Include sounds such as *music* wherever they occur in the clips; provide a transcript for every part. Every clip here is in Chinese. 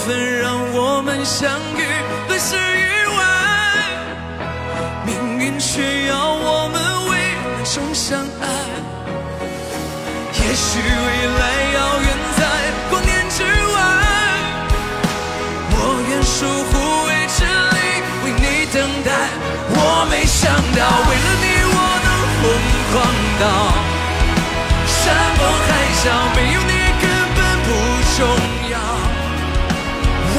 缘分让我们相遇，本是意外，命运却要我们为难中相爱。也许未来遥远在光年之外，我愿守护未知里为你等待。我没想到，为了你我能疯狂到山崩海啸，没有你根本不重要。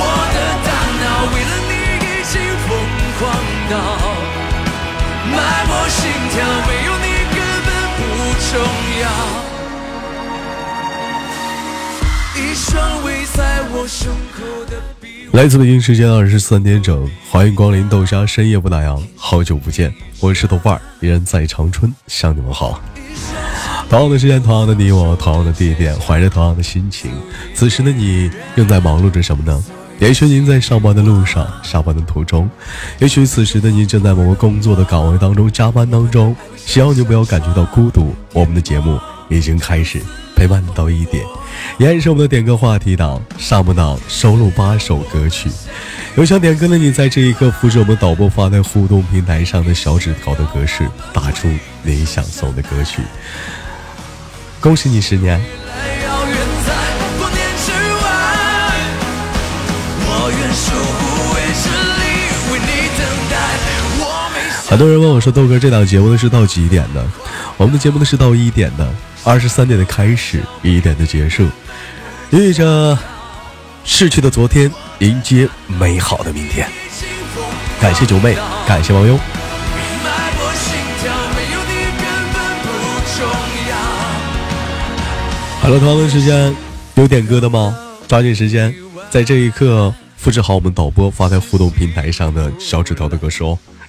我的大脑为了你已经疯狂到脉搏心跳，没有你根本不重要。一双围在我胸口的来自北京时间二十三点整，欢迎光临豆沙深夜不打烊，好久不见，我是豆瓣，依然在长春向你们好。同样的时间，同样的你我，同样的地点，怀着同样的心情，此时的你正在忙碌着什么呢？也许您在上班的路上，下班的途中，也许此时的你正在某个工作的岗位当中加班当中。希望你不要感觉到孤独，我们的节目已经开始陪伴你到一点。依然是我们的点歌话题档，上不档收录八首歌曲。有想点歌的你，在这一刻复制我们导播发在互动平台上的小纸条的格式，打出你想送的歌曲。恭喜你十年！很多人问我说：“豆哥，这档节目呢是到几点的？”我们的节目呢是到一点的，二十三点的开始，一点的结束，寓意着逝去的昨天迎接美好的明天。感谢九妹，感谢网友。脉搏心跳，没有你根本不重要。好了，同样的时间有点歌的吗？抓紧时间，在这一刻复制好我们导播发在互动平台上的小纸条的歌手。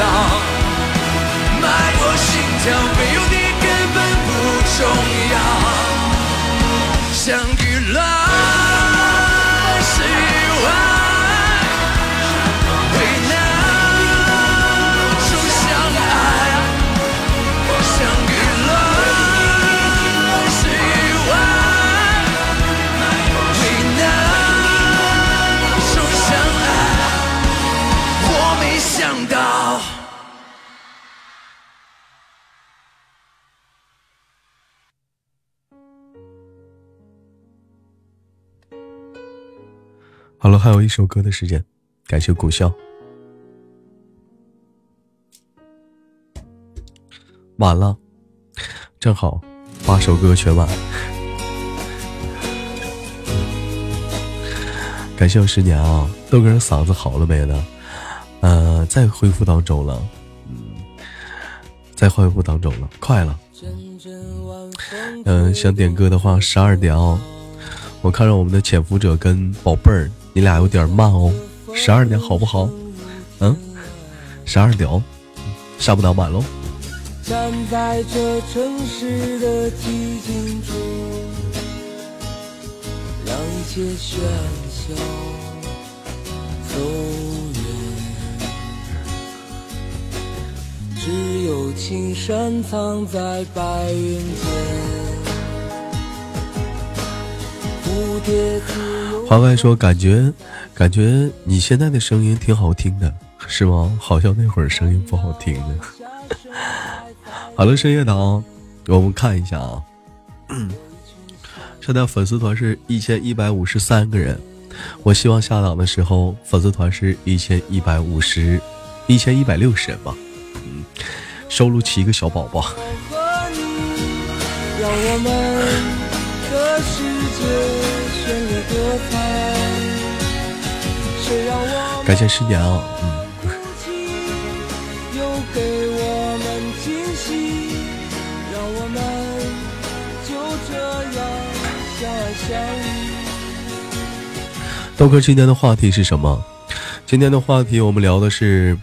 狂到脉搏心跳，没有你根本不重要。相遇了是意外，为难中相爱。相遇了是意外，为难中相爱。我没想到。好了，还有一首歌的时间，感谢苦笑。晚了，正好八首歌全完。感谢我十年啊，豆哥嗓子好了没呢？呃，在恢复当中了，嗯，在恢复当中了，快了。嗯、想点歌的话，十二点哦。我看着我们的潜伏者跟宝贝儿，你俩有点慢哦，十二点好不好？嗯，十二点哦，上不了晚喽。站在这城市的寂静处，让一切喧嚣走远，只有青山藏在白云间。华外说，感觉感觉你现在的声音挺好听的，是吗？好像那会儿声音不好听呢。*laughs* 好了，深夜党，我们看一下啊。*clears throat* 现在粉丝团是一千一百五十三个人，我希望下档的时候粉丝团是一千一百五十，一千一百六十人吧。嗯，收录七个小宝宝。感谢十年啊，嗯。豆哥，今天的话题是什么？今天的话题我们聊的是，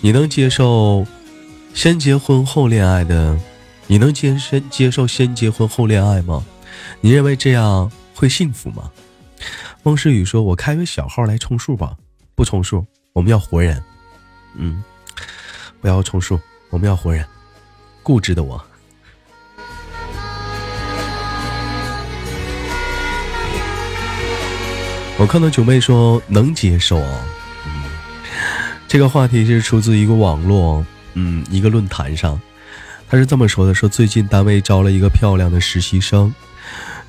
你能接受先结婚后恋爱的？你能接先接受先结婚后恋爱吗？你认为这样会幸福吗？孟诗雨说：“我开个小号来充数吧，不充数，我们要活人。嗯，不要充数，我们要活人。固执的我。”我看到九妹说能接受啊，嗯，这个话题是出自一个网络，嗯，一个论坛上，他是这么说的：说最近单位招了一个漂亮的实习生，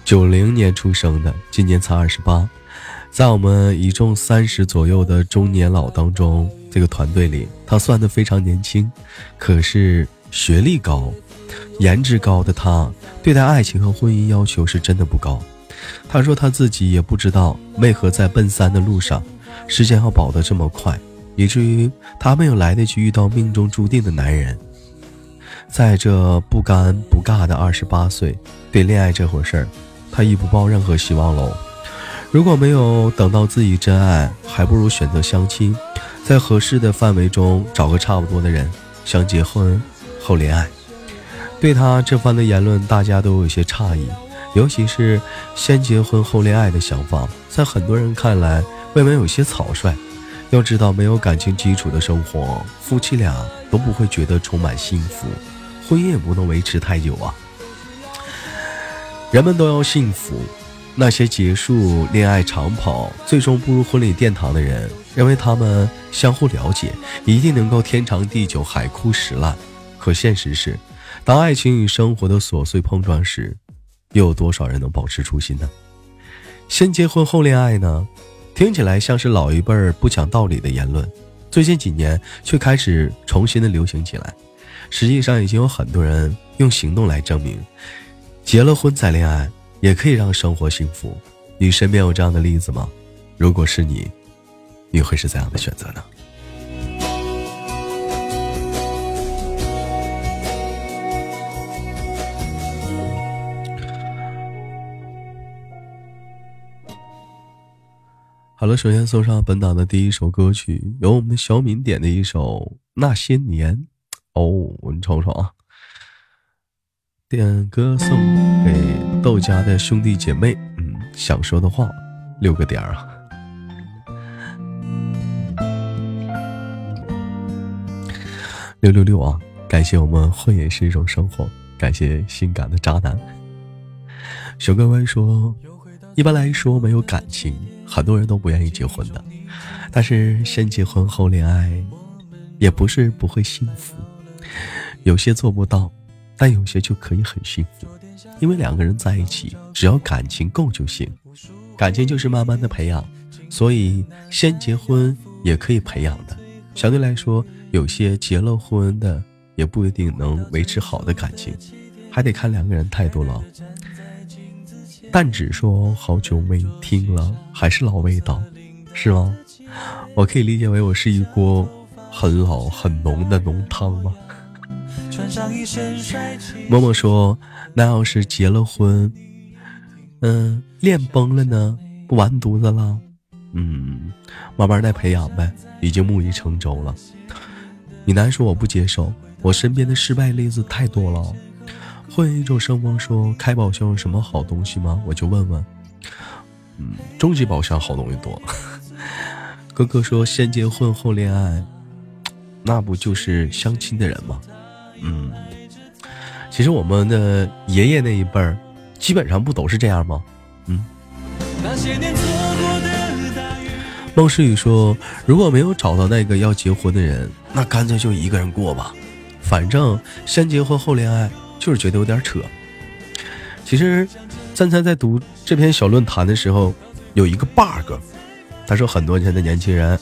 九零年出生的，今年才二十八，在我们一众三十左右的中年老当中，这个团队里，他算得非常年轻，可是学历高、颜值高的他，对待爱情和婚姻要求是真的不高。他说他自己也不知道为何在奔三的路上，时间要跑得这么快，以至于他没有来得及遇到命中注定的男人。在这不尴不尬的二十八岁，对恋爱这回事儿，他已不抱任何希望喽。如果没有等到自己真爱，还不如选择相亲，在合适的范围中找个差不多的人，想结婚后恋爱。对他这番的言论，大家都有些诧异。尤其是先结婚后恋爱的想法，在很多人看来未免有些草率。要知道，没有感情基础的生活，夫妻俩都不会觉得充满幸福，婚姻也不能维持太久啊。人们都要幸福，那些结束恋爱长跑，最终步入婚礼殿堂的人，认为他们相互了解，一定能够天长地久，海枯石烂。可现实是，当爱情与生活的琐碎碰撞时，又有多少人能保持初心呢？先结婚后恋爱呢？听起来像是老一辈儿不讲道理的言论，最近几年却开始重新的流行起来。实际上，已经有很多人用行动来证明，结了婚再恋爱也可以让生活幸福。你身边有这样的例子吗？如果是你，你会是怎样的选择呢？好了，首先送上本档的第一首歌曲，由我们的小敏点的一首《那些年》哦，我们瞅瞅啊，点歌送给豆家的兄弟姐妹，嗯，想说的话六个点啊，六六六啊！感谢我们混也是一种生活，感谢性感的渣男。小乖乖说，一般来说没有感情。很多人都不愿意结婚的，但是先结婚后恋爱，也不是不会幸福。有些做不到，但有些就可以很幸福。因为两个人在一起，只要感情够就行。感情就是慢慢的培养，所以先结婚也可以培养的。相对来说，有些结了婚的也不一定能维持好的感情，还得看两个人态度了。但只说好久没听了，还是老味道，是吗？我可以理解为我是一锅很老很浓的浓汤吗？默默说，那要是结了婚，嗯，恋崩了呢？不完犊子了？嗯，慢慢再培养呗，已经木已成舟了。你难说我不接受，我身边的失败例子太多了。会一种声风说开宝箱有什么好东西吗？我就问问。嗯，终极宝箱好东西多。哥哥说先结婚后恋爱，那不就是相亲的人吗？嗯，其实我们的爷爷那一辈儿，基本上不都是这样吗？嗯。孟诗雨说，如果没有找到那个要结婚的人，那干脆就一个人过吧，反正先结婚后恋爱。就是觉得有点扯。其实，站在在读这篇小论坛的时候，有一个 bug，他说很多年的年轻人，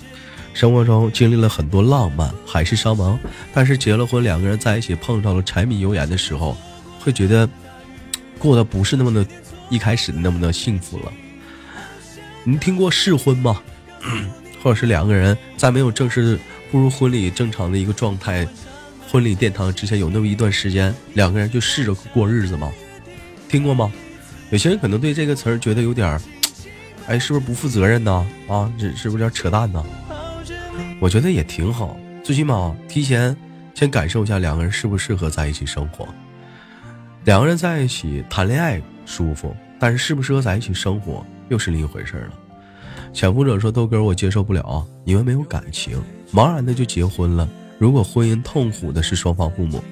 生活中经历了很多浪漫、海誓山盟，但是结了婚，两个人在一起碰到了柴米油盐的时候，会觉得 *tsk* 过得不是那么的，一开始那么的幸福了。你听过试婚吗？*clears throat* 或者是两个人在没有正式步入婚礼正常的一个状态，婚礼殿堂之前有那么一段时间，两个人就试着过日子吗？听过吗？有些人可能对这个词儿觉得有点，哎，是不是不负责任呢？啊，这是不是有点扯淡呢？我觉得也挺好，最起码提前先感受一下两个人适不适合在一起生活。两个人在一起谈恋爱舒服，但是适不适合在一起生活又是另一回事了。潜伏者说：“豆哥，我接受不了，你们没有感情，茫然的就结婚了。如果婚姻痛苦的是双方父母，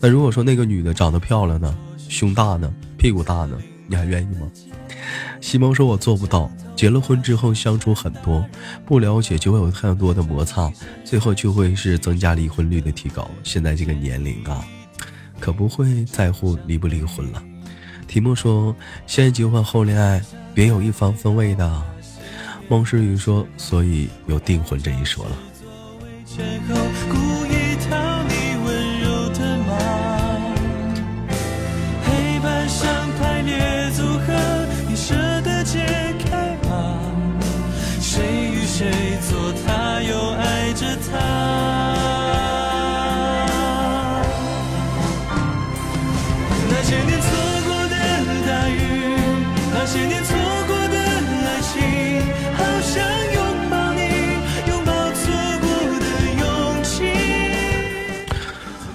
那如果说那个女的长得漂亮呢，胸大呢，屁股大呢？”你还愿意吗？西蒙说：“我做不到。结了婚之后相处很多，不了解就会有太多的摩擦，最后就会是增加离婚率的提高。现在这个年龄啊，可不会在乎离不离婚了。”提莫说：“先结婚后恋爱，别有一番风味的。”孟诗雨说：“所以有订婚这一说了。”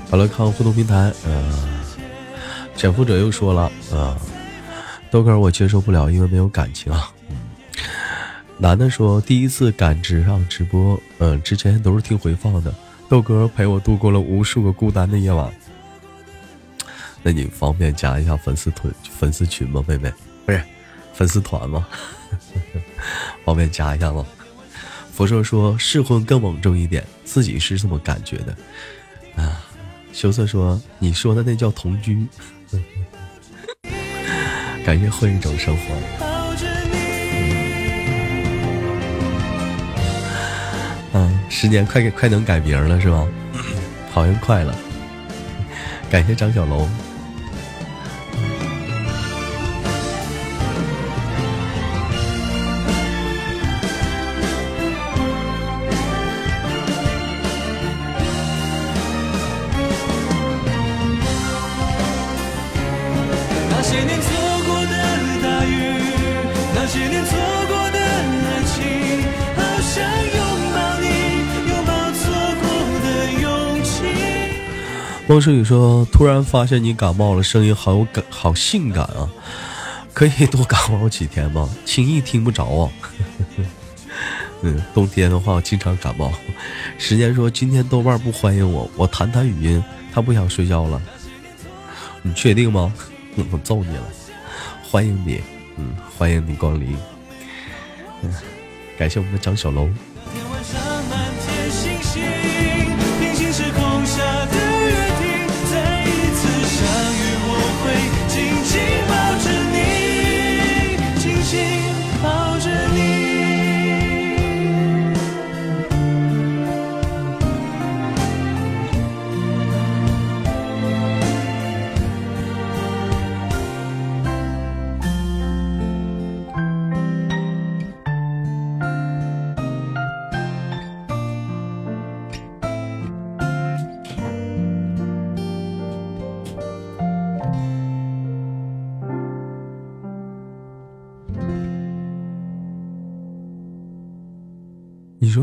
好了，看互动平台，嗯，潜伏者又说了，啊，豆哥我接受不了，因为没有感情啊。嗯，*laughs* 男的说第一次感知上直播，嗯，之前都是听回放的。豆哥陪我度过了无数个孤单的夜晚。那你方便加一下粉丝团、粉丝群吗，妹妹？不是粉丝团吗？*laughs* 方便加一下吗？佛说说试婚更稳重一点，自己是这么感觉的，啊。羞涩说：“你说的那叫同居。*laughs* ”感谢混一种生活。嗯，十年快快能改名了是吧？好像快了。感谢张小龙。汪诗雨说：“突然发现你感冒了，声音好有感，好性感啊！*laughs* 可以多感冒几天吗？轻易听不着啊。*laughs* 嗯，冬天的话我经常感冒。时间说今天豆瓣不欢迎我，我谈谈语音，他不想睡觉了。你确定吗？*laughs* 我揍你了！欢迎你，嗯，欢迎你光临。嗯，感谢我们的张小龙。”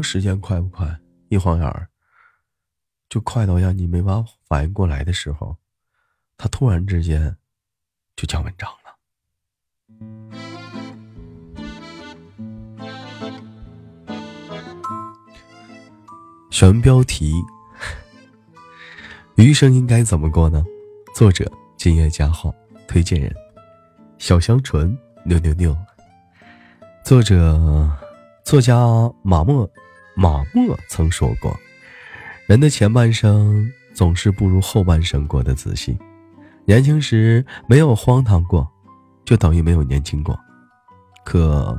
时间快不快？一晃眼儿，就快到让你没法反应过来的时候，他突然之间就讲文章了。选标题：余生应该怎么过呢？作者：今夜佳话，推荐人：小香纯六六六。作者。作家马默，马默曾说过：“人的前半生总是不如后半生过得仔细。年轻时没有荒唐过，就等于没有年轻过。可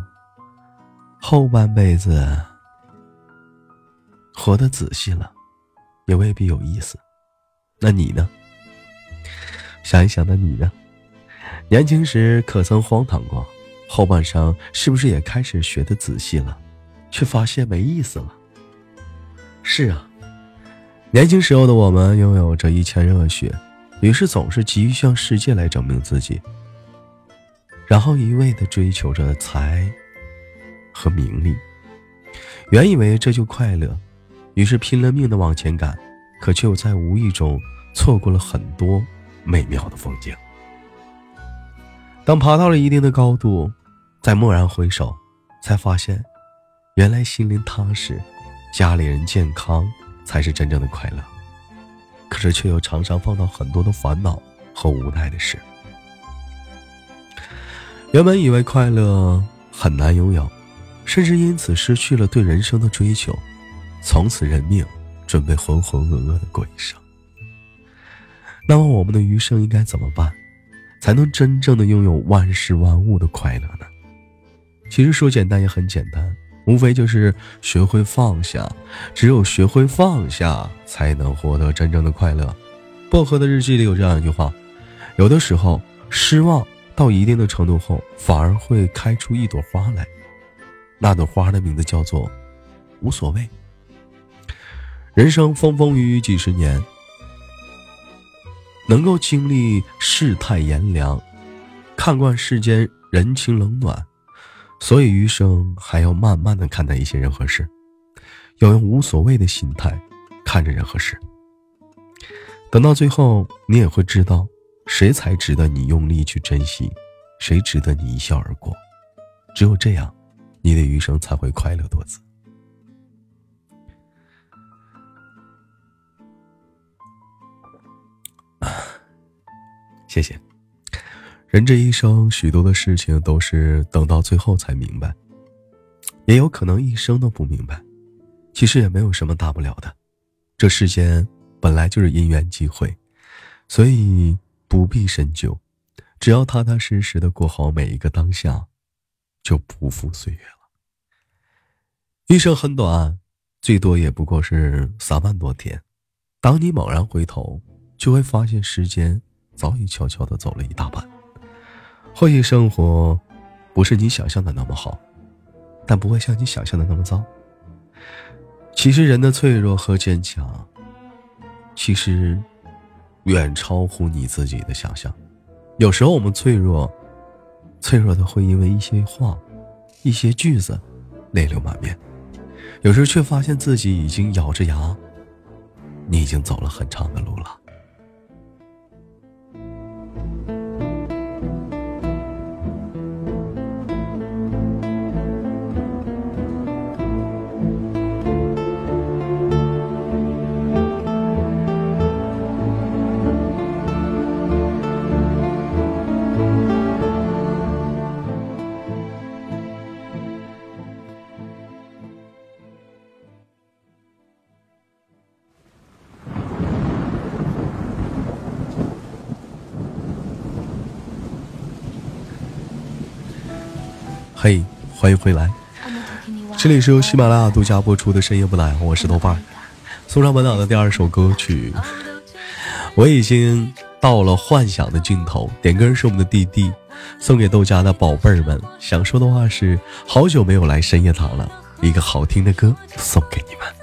后半辈子活得仔细了，也未必有意思。那你呢？想一想，那你呢？年轻时可曾荒唐过？后半生是不是也开始学的仔细了，却发现没意思了？是啊，年轻时候的我们拥有着一腔热血，于是总是急于向世界来证明自己，然后一味的追求着财和名利，原以为这就快乐，于是拼了命的往前赶，可却又在无意中错过了很多美妙的风景。当爬到了一定的高度，再蓦然回首，才发现，原来心灵踏实，家里人健康，才是真正的快乐。可是却又常常碰到很多的烦恼和无奈的事。原本以为快乐很难拥有，甚至因此失去了对人生的追求，从此认命，准备浑浑噩噩的过一生。那么我们的余生应该怎么办？才能真正的拥有万事万物的快乐呢？其实说简单也很简单，无非就是学会放下。只有学会放下，才能获得真正的快乐。薄荷的日记里有这样一句话：有的时候，失望到一定的程度后，反而会开出一朵花来。那朵花的名字叫做无所谓。人生风风雨雨几十年。能够经历世态炎凉，看惯世间人情冷暖，所以余生还要慢慢的看待一些人和事，要用无所谓的心态看着人和事。等到最后，你也会知道，谁才值得你用力去珍惜，谁值得你一笑而过。只有这样，你的余生才会快乐多姿。谢谢。人这一生，许多的事情都是等到最后才明白，也有可能一生都不明白。其实也没有什么大不了的，这世间本来就是因缘际会，所以不必深究。只要踏踏实实的过好每一个当下，就不负岁月了。一生很短，最多也不过是三万多天。当你猛然回头，就会发现时间。早已悄悄的走了一大半。或许生活不是你想象的那么好，但不会像你想象的那么糟。其实人的脆弱和坚强，其实远超乎你自己的想象。有时候我们脆弱，脆弱的会因为一些话、一些句子泪流满面；有时却发现自己已经咬着牙，你已经走了很长的路了。嘿，欢迎回来！这里是由喜马拉雅独家播出的《深夜不来》，我是豆瓣。送上本档的第二首歌曲，我已经到了幻想的尽头。点歌是我们的弟弟，送给豆家的宝贝儿们。想说的话是：好久没有来深夜堂了，一个好听的歌送给你们。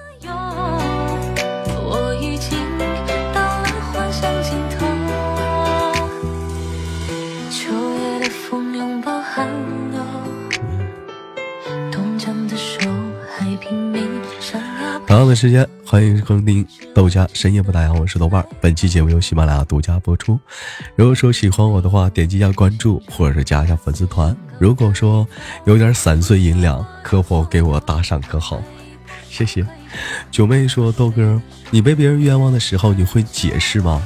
同样的时间，欢迎收听豆家深夜不打烊，我是豆瓣。本期节目由喜马拉雅独家播出。如果说喜欢我的话，点击一下关注，或者是加一下粉丝团。如果说有点散碎银两，可否给我打赏可好？谢谢。九妹说：“豆哥，你被别人冤枉的时候，你会解释吗？”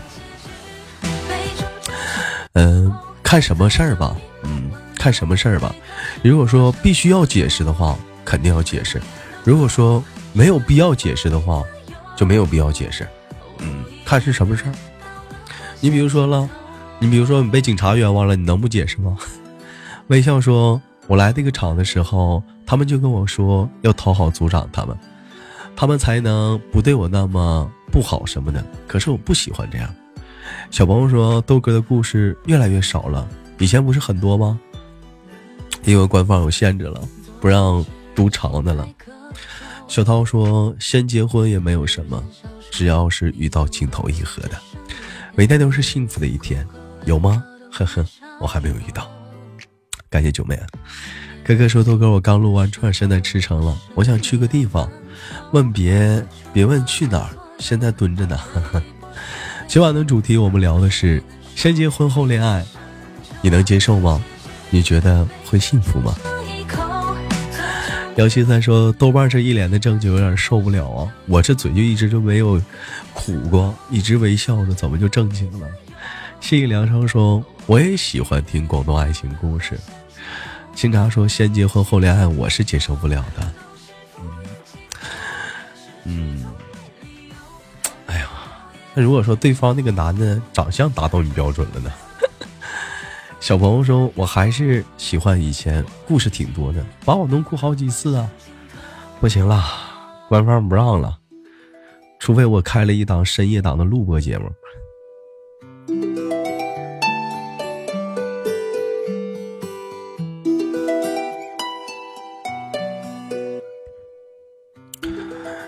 嗯，看什么事儿吧。嗯，看什么事儿吧。如果说必须要解释的话，肯定要解释。如果说，没有必要解释的话，就没有必要解释。嗯，看是什么事儿。你比如说了，你比如说你被警察冤枉了，你能不解释吗？*laughs* 微笑说：“我来这个厂的时候，他们就跟我说要讨好组长他们，他们才能不对我那么不好什么的。可是我不喜欢这样。”小朋友说：“豆哥的故事越来越少了，以前不是很多吗？因为官方有限制了，不让读长的了。”小涛说：“先结婚也没有什么，只要是遇到情投意合的，每天都是幸福的一天，有吗？呵呵，我还没有遇到。”感谢九妹啊，哥哥说豆哥，我刚录完串，现在吃成了，我想去个地方，问别别问去哪儿，现在蹲着呢。今晚的主题我们聊的是先结婚后恋爱，你能接受吗？你觉得会幸福吗？姚七三说豆瓣这一脸的正经有点受不了啊，我这嘴就一直就没有苦过，一直微笑着，怎么就正经了？谢意良生说我也喜欢听广东爱情故事。清茶说：“先结婚后恋爱，我是接受不了的。”嗯，哎呀，那如果说对方那个男的长相达到你标准了呢？小朋友说：“我还是喜欢以前，故事挺多的，把我弄哭好几次啊！”不行了，官方不让了，除非我开了一档深夜档的录播节目。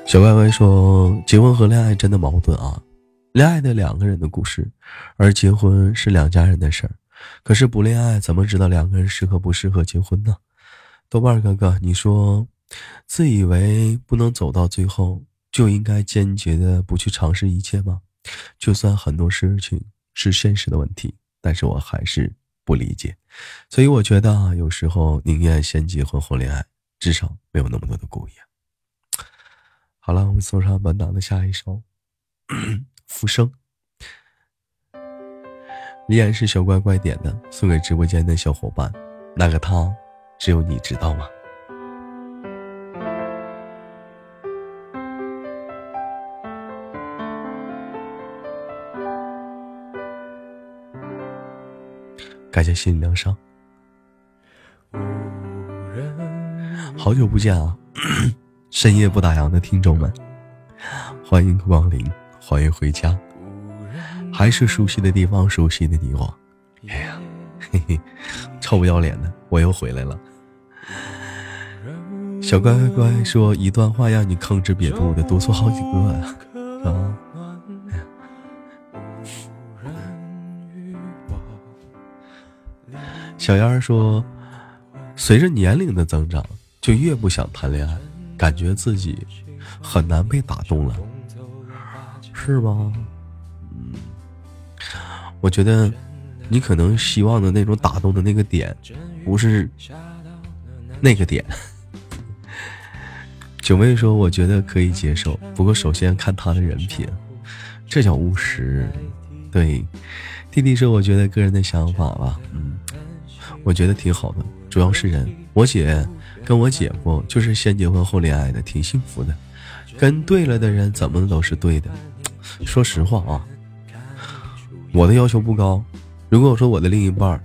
小乖乖说：“结婚和恋爱真的矛盾啊！恋爱的两个人的故事，而结婚是两家人的事儿。可是不恋爱，怎么知道两个人适合不适合结婚呢？”豆瓣哥哥，你说，自以为不能走到最后，就应该坚决的不去尝试一切吗？就算很多事情是现实的问题，但是我还是不理解。所以我觉得，有时候宁愿先结婚后恋爱，至少没有那么多的顾虑。好了，我们送上本档的下一首《*clears throat* 浮生》，依然是小乖乖点的，送给直播间的小伙伴。那个他，只有你知道吗？感谢心灵伤，好久不见啊！*coughs* 深夜不打烊的听众们，欢迎光临，欢迎回家。还是熟悉的地方，熟悉的你我。哎呀，嘿嘿，臭不要脸的，我又回来了。小乖乖说一段话让你吭哧瘪肚的多说好几个啊。小丫儿说，随着年龄的增长，就越不想谈恋爱。感觉自己很难被打动了，是吗？我觉得你可能希望的那种打动的那个点，不是那个点。*laughs* 九妹说：“我觉得可以接受，不过首先看他的人品，这叫务实。”对，弟弟说：“我觉得个人的想法吧，嗯，我觉得挺好的，主要是人。我姐。”跟我姐夫就是先结婚后恋爱的，挺幸福的。跟对了的人，怎么都是对的。说实话啊，我的要求不高。如果说我的另一半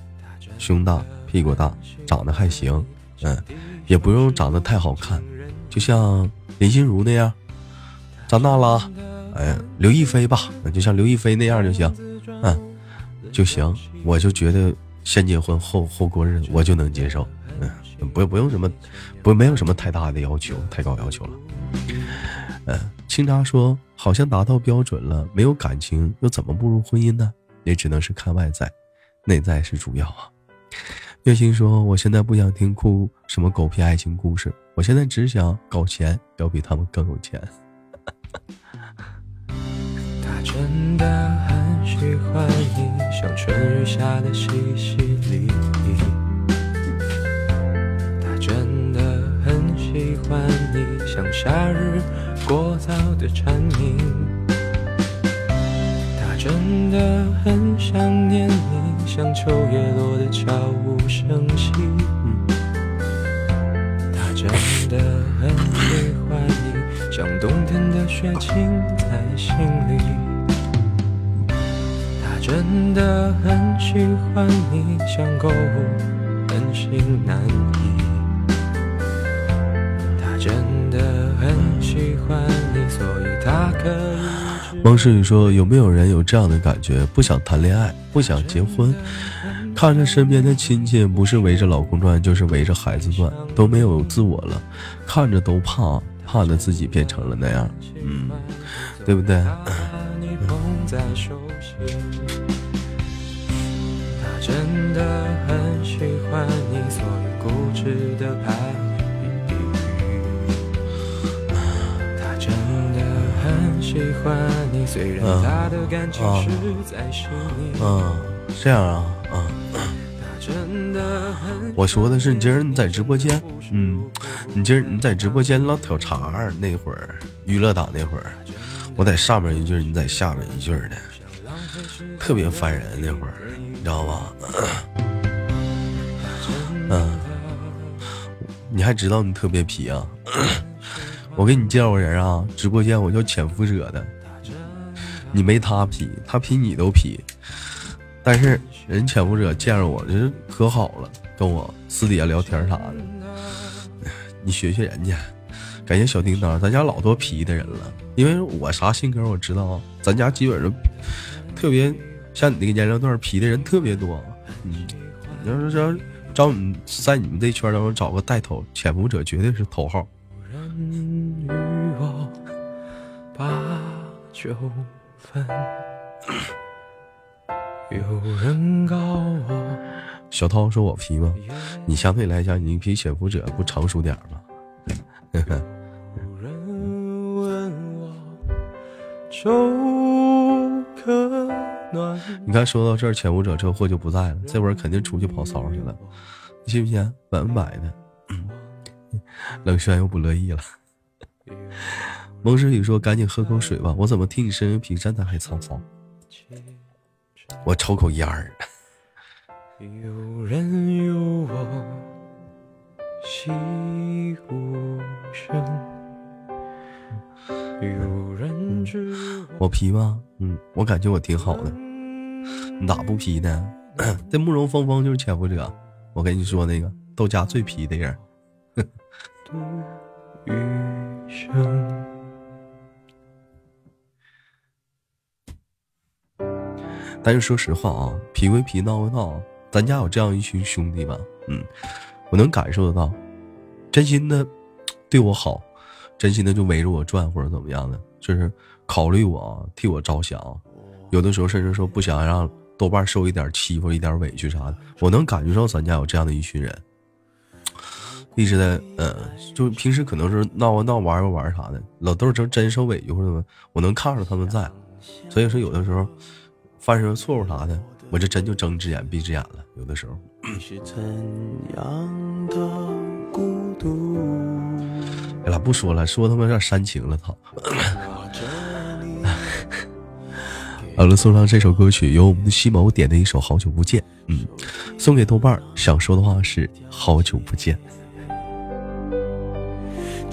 胸大、屁股大、长得还行，嗯，也不用长得太好看，就像林心如那样，长大了，哎，刘亦菲吧，就像刘亦菲那样就行，嗯，就行。我就觉得先结婚后后过日子，我就能接受。嗯不不用什么，不没有什么太大的要求，太高要求了。嗯，清茶说好像达到标准了，没有感情又怎么步入婚姻呢？也只能是看外在，内在是主要啊。月心说我现在不想听哭什么狗屁爱情故事，我现在只想搞钱，要比他们更有钱。*laughs* 他真的很喜欢你，像春雨下的淅淅沥沥。他真的很喜欢你，像夏日过早的蝉鸣。他真的很想念你，像秋叶落的悄无声息。他真的很喜欢你，像冬天的雪浸在心里。他真的很喜欢你，像购物。真心难移。他真的很喜欢你，所以他可以。孟诗雨说：“有没有人有这样的感觉？不想谈恋爱，不想结婚，看着身边的亲戚不是围着老公转，就是围着孩子转，都没有自我了，看着都怕，怕的自己变成了那样，嗯，对不对？”在手心。他真的很喜欢你，所以固执的排比喜欢你，虽然他的感情实在是你。嗯，这样啊，啊。我说的是你今儿你在直播间，嗯，你今儿你在直播间老挑茬那会儿，娱乐党那会儿。我在上面一句，你在下面一句的，特别烦人。那会儿，你知道吧？嗯，你还知道你特别皮啊？我给你介绍个人啊，直播间我叫潜伏者的，你没他皮，他比你都皮。但是人潜伏者见着我人可好了，跟我私底下聊天啥的，*laughs* 你学学人家。感谢小叮当，咱家老多皮的人了。因为我啥性格我知道，咱家基本上特别像你那个年龄段皮的人特别多。嗯，你要是说找你在你们这圈当中找个带头潜伏者，绝对是头号。小涛说我皮吗？你相对来讲，你比潜伏者不成熟点吗？呵呵。你看，说到这儿，潜伏者这货就不在了，这会儿肯定出去跑骚去了，你信不信？百分百的。*laughs* 冷轩又不乐意了。蒙诗雨说：“赶紧喝口水吧，我怎么听你声音比站台还沧桑？”我抽口烟儿。有人有我，心无声。我皮吗？嗯，我感觉我挺好的。你咋不皮呢？*coughs* 这慕容峰峰就是潜伏者。我跟你说那个豆家最皮的人。的余生但是说实话啊，皮归皮，闹归闹，咱家有这样一群兄弟吧？嗯，我能感受得到，真心的对我好。真心的就围着我转或者怎么样的，就是考虑我替我着想，有的时候甚至说不想让豆瓣受一点欺负、一点委屈啥的。我能感觉到咱家有这样的一群人，一直在嗯，就平时可能是闹啊闹、玩啊玩啥的，老豆真真受委屈或者什么，我能看着他们在。所以说有的时候犯什么错误啥的，我这真就睁只眼闭只眼了。有的时候。哎了，不说了，说他妈有点煽情了，操！*laughs* 好了，送上这首歌曲，由我们的西某点的一首《好久不见》，嗯，送给豆瓣儿。想说的话是好久不见。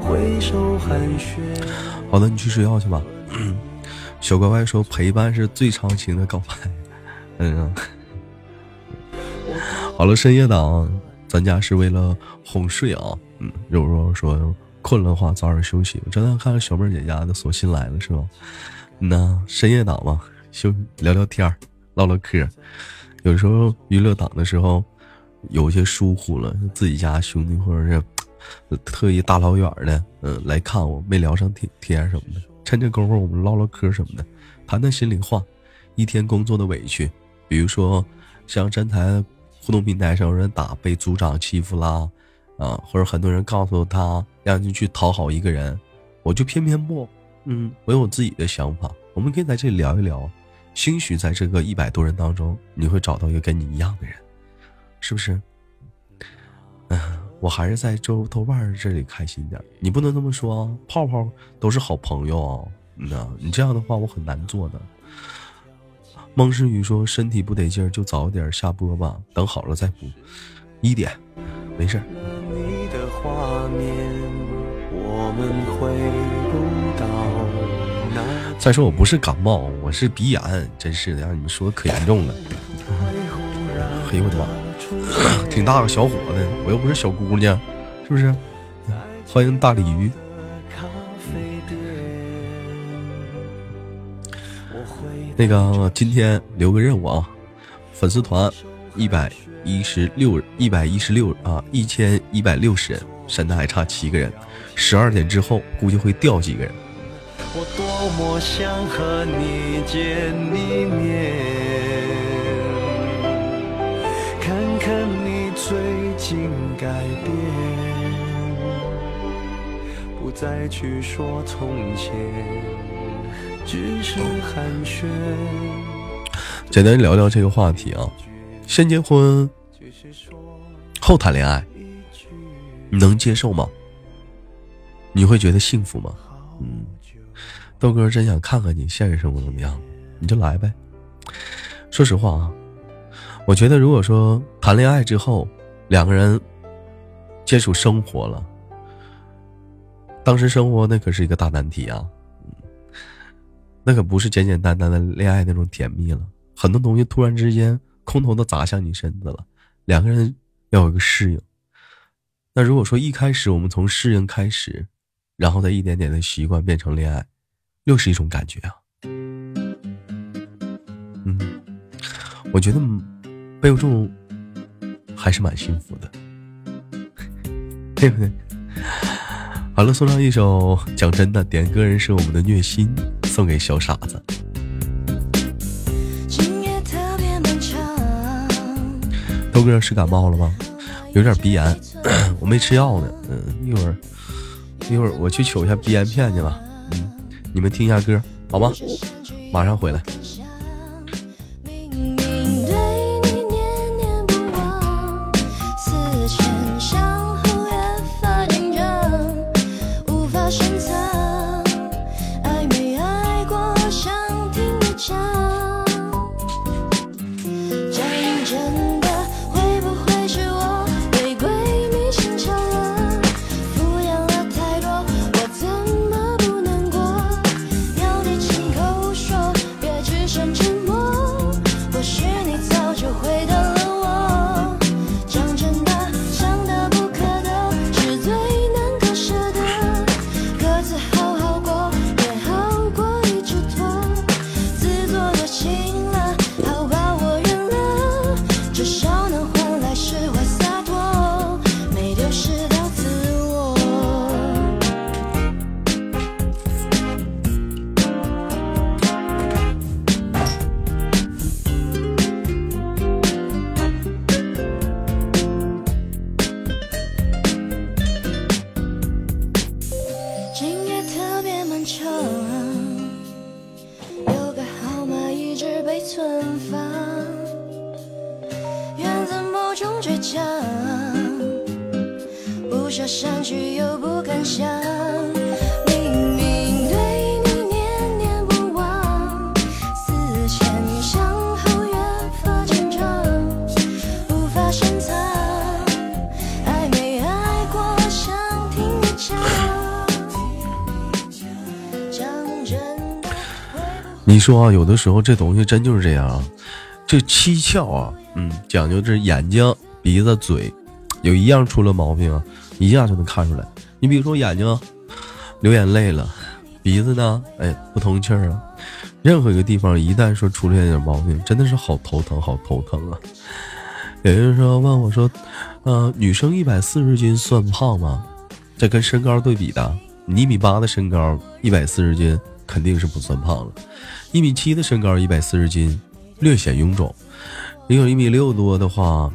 挥手寒暄。好的，你去睡觉去吧。*clears throat* 小乖乖说陪伴是最长情的告白。嗯，好了，深夜党，咱家是为了哄睡啊。嗯，柔柔说困了话早点休息。我正在看小妹姐家的索性来了是吧？那深夜党嘛，休聊聊天唠唠嗑。有时候娱乐党的时候有些疏忽了，自己家兄弟或者是特意大老远的嗯来看我，没聊上天天什么的。趁这功夫我们唠唠嗑什么的，谈谈心里话，一天工作的委屈，比如说像站台互动平台上有人打被组长欺负啦。啊，或者很多人告诉他让你去讨好一个人，我就偏偏不，嗯，我有我自己的想法。我们可以在这里聊一聊，兴许在这个一百多人当中，你会找到一个跟你一样的人，是不是？*laughs* 我还是在周豆瓣这里开心点。你不能这么说啊，泡泡都是好朋友啊。那你这样的话我很难做的。孟诗雨说：“身体不得劲儿，就早点下播吧，等好了再补。”一点，没事。再说我不是感冒，我是鼻炎，真是的，让你们说的可严重了。哎呦我的妈，*laughs* 挺大个小伙子，我又不是小姑娘，是不是？欢迎大鲤鱼。那个今天留个任务啊，粉丝团一百一十六一百一十六啊一千一百六十人，现在还差七个人，十二点之后估计会掉几个人。我多么想和你见一面，你最近改变，不再去说从前。只是寒暄简单聊聊这个话题啊，先结婚后谈恋爱，你能接受吗？你会觉得幸福吗？嗯，豆哥真想看看你现实生活怎么样，你就来呗。说实话啊，我觉得如果说谈恋爱之后两个人接触生活了，当时生活那可是一个大难题啊。那可不是简简单单的恋爱那种甜蜜了，很多东西突然之间空投的砸向你身子了，两个人要有一个适应。那如果说一开始我们从适应开始，然后再一点点的习惯变成恋爱，又是一种感觉啊。嗯，我觉得备注还是蛮幸福的，对不对？好了，送上一首讲真的，点歌人是我们的虐心。送给小傻子。豆哥是感冒了吗？有点鼻炎，*clears throat* 我没吃药呢。嗯，一会儿一会儿我去取一下鼻炎片去吧。嗯，你们听一下歌，好吗？马上回来。说啊，有的时候这东西真就是这样啊，这七窍啊，嗯，讲究这眼睛、鼻子、嘴，有一样出了毛病啊，一下就能看出来。你比如说眼睛流眼泪了，鼻子呢，哎，不通气儿啊，任何一个地方一旦说出现点毛病，真的是好头疼，好头疼啊。有人说问我说，呃，女生一百四十斤算胖吗？这跟身高对比的，你一米八的身高，一百四十斤肯定是不算胖了。一米七的身高，一百四十斤，略显臃肿。你有一米六多的话，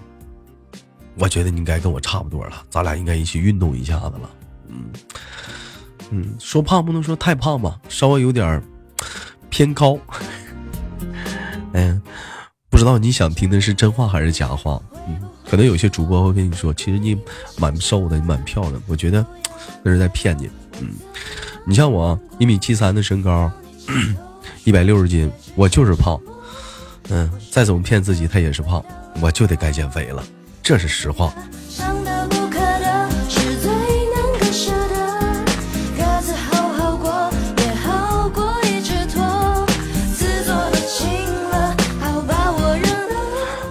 我觉得你应该跟我差不多了。咱俩应该一起运动一下子了。嗯嗯，说胖不能说太胖吧，稍微有点偏高。*laughs* 嗯，不知道你想听的是真话还是假话？嗯，可能有些主播会跟你说，其实你蛮瘦的，你蛮漂亮。我觉得那是在骗你。嗯，你像我一米七三的身高，*clears throat* 一百六十斤，我就是胖。嗯，再怎么骗自己，他也是胖，我就得该减肥了，这是实话。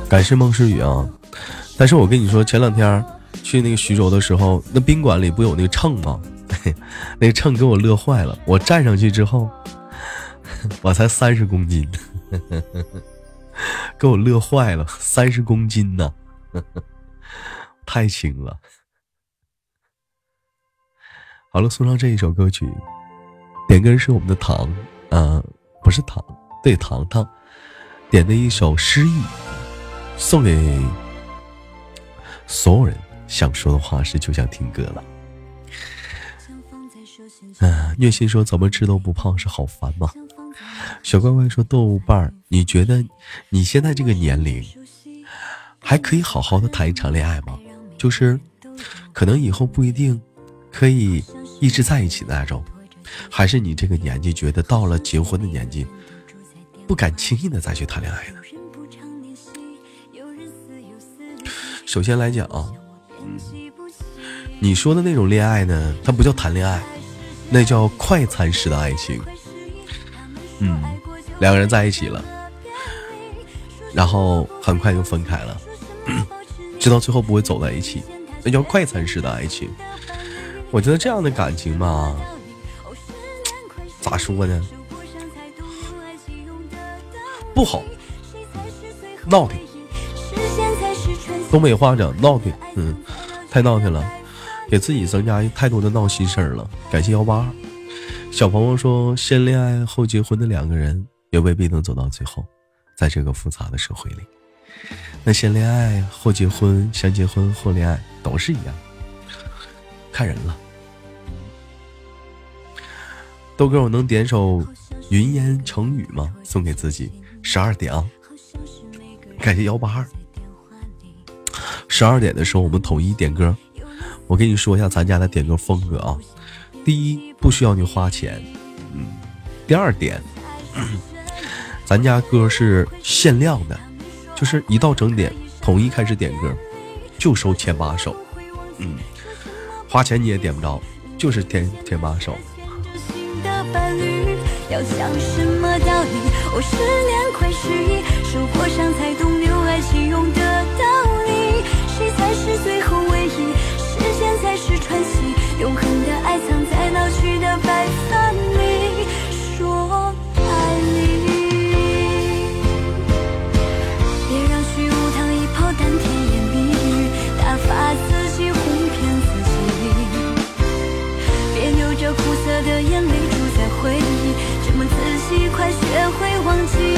感谢孟诗雨啊！但是我跟你说，前两天去那个徐州的时候，那宾馆里不有那个秤吗？*laughs* 那秤给我乐坏了。我站上去之后，我才三十公斤，给我乐坏了，三十公斤呢，太轻了。好了，送上这一首歌曲，点歌是我们的糖，嗯，不是糖，对，糖糖点的一首诗意。送给所有人，想说的话是就想听歌了。嗯，虐心说怎么吃都不胖是好烦吗？小乖乖说豆瓣儿，你觉得你现在这个年龄还可以好好的谈一场恋爱吗？就是可能以后不一定可以一直在一起的那种，还是你这个年纪觉得到了结婚的年纪，不敢轻易的再去谈恋爱呢？首先来讲啊，你说的那种恋爱呢，它不叫谈恋爱，那叫快餐式的爱情。嗯，两个人在一起了，然后很快就分开了，*clears throat* 直到最后不会走在一起，那叫快餐式的爱情。我觉得这样的感情嘛，咋说呢？不好，闹挺。东北话讲闹挺，嗯，太闹挺了，给自己增加太多的闹心事儿了。感谢幺八二小朋友说，先恋爱后结婚的两个人也未必能走到最后，在这个复杂的社会里，那先恋爱后结婚，先结婚后恋爱都是一样，看人了。豆哥，我能点首云烟成雨吗？送给自己。十二点啊，感谢幺八二。十二点的时候，我们统一点歌。我跟你说一下咱家的点歌风格啊。第一，不需要你花钱。嗯。第二点，*clears throat* 咱家歌是限量的，就是一到整点统一开始点歌，就收前八首。嗯。花钱你也点不着，就是前前八首。要讲什么道理？哦，十年快失忆，受过伤才懂留爱起用的道理。谁才是最后学会忘记。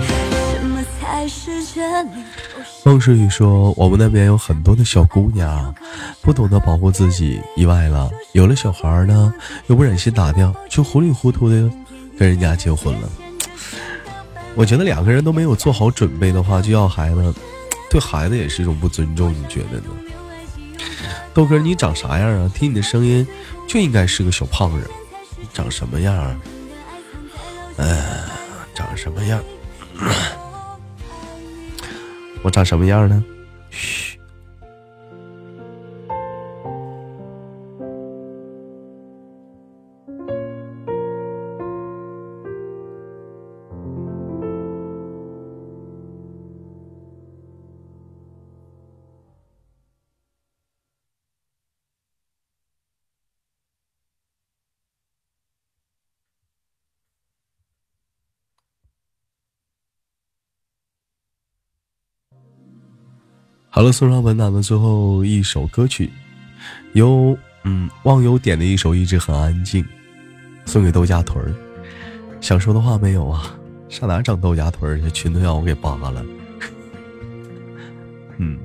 什么才是真理？孟诗雨说：“我们那边有很多的小姑娘，不懂得保护自己，意外了，有了小孩呢，又不忍心打掉，就糊里糊涂的跟人家结婚了。我觉得两个人都没有做好准备的话就要孩子，对孩子也是一种不尊重，你觉得呢？豆哥，你长啥样啊？听你的声音就应该是个小胖人，长什么样啊？嗯，长什么样？” *coughs* 我长什么样呢？嘘。好了，送上本档的最后一首歌曲，由嗯忘友点的一首《一直很安静》，送给豆家屯儿。想说的话没有啊？上哪整豆家屯儿去？群都让我给扒了。*laughs* 嗯，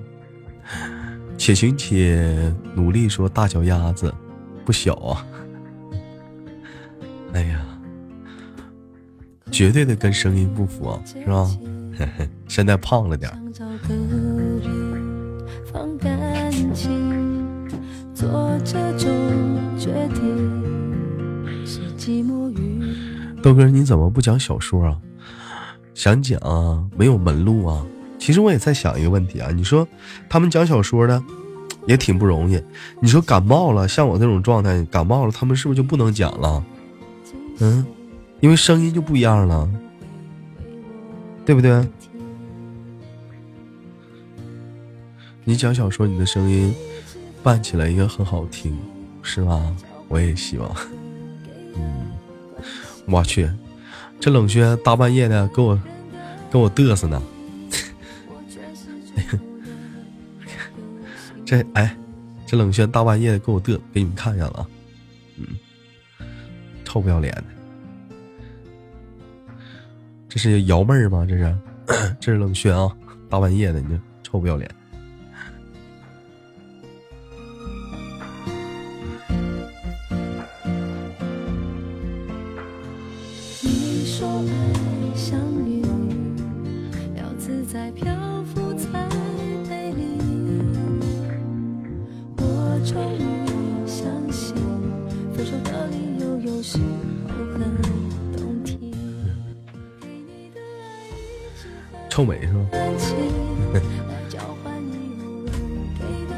且行且努力说大脚丫子不小啊！*laughs* 哎呀，绝对的跟声音不符啊，是吧？*laughs* 现在胖了点。放感情，做这种决定是寂寞与豆哥，你怎么不讲小说啊？想讲啊，没有门路啊。其实我也在想一个问题啊，你说他们讲小说的也挺不容易。你说感冒了，像我这种状态，感冒了，他们是不是就不能讲了？嗯，因为声音就不一样了，对不对？你讲小说，你的声音伴起来应该很好听，是吧？我也希望。嗯，我去，这冷轩大半夜的给我给我嘚瑟呢。*laughs* 这哎，这冷轩大半夜的给我嘚，给你们看一下了，嗯，臭不要脸的，这是瑶妹儿吗？这是，*coughs* 这是冷轩啊，大半夜的，你这臭不要脸。我终于相信，分手的理由有时候很动听。给你的爱臭美是吧？*laughs* 感情，来交换你偶尔给的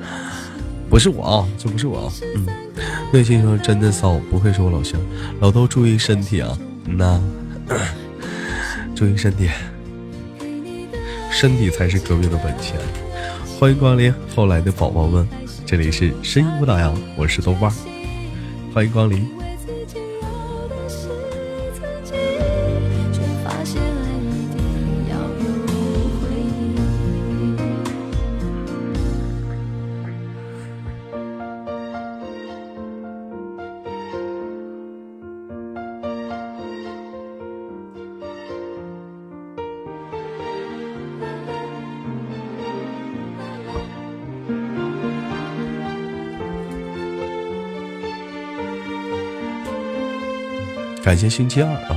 关心。不是我啊，这不是我啊。嗯，内心说真的骚，不愧是我老乡。老豆注意身体啊，嗯呐，*clears throat* 注意身体，身体才是革命的本钱。欢迎光临后来的宝宝们，这里是声音舞蹈呀，我是豆瓣儿，欢迎光临。感谢星期二啊。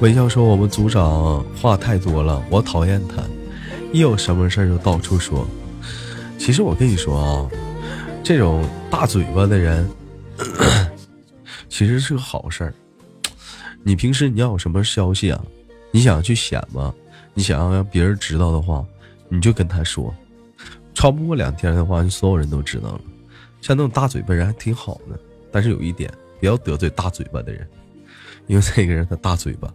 微笑说：“我们组长话太多了，我讨厌他，一有什么事就到处说。其实我跟你说啊，这种大嘴巴的人，*clears throat* 其实是个好事儿。你平时你要有什么消息啊，你想去显吗？你想要让别人知道的话，你就跟他说，超不过两天的话，所有人都知道了。像那种大嘴巴人还挺好的，但是有一点，不要得罪大嘴巴的人，因为这个人他大嘴巴。”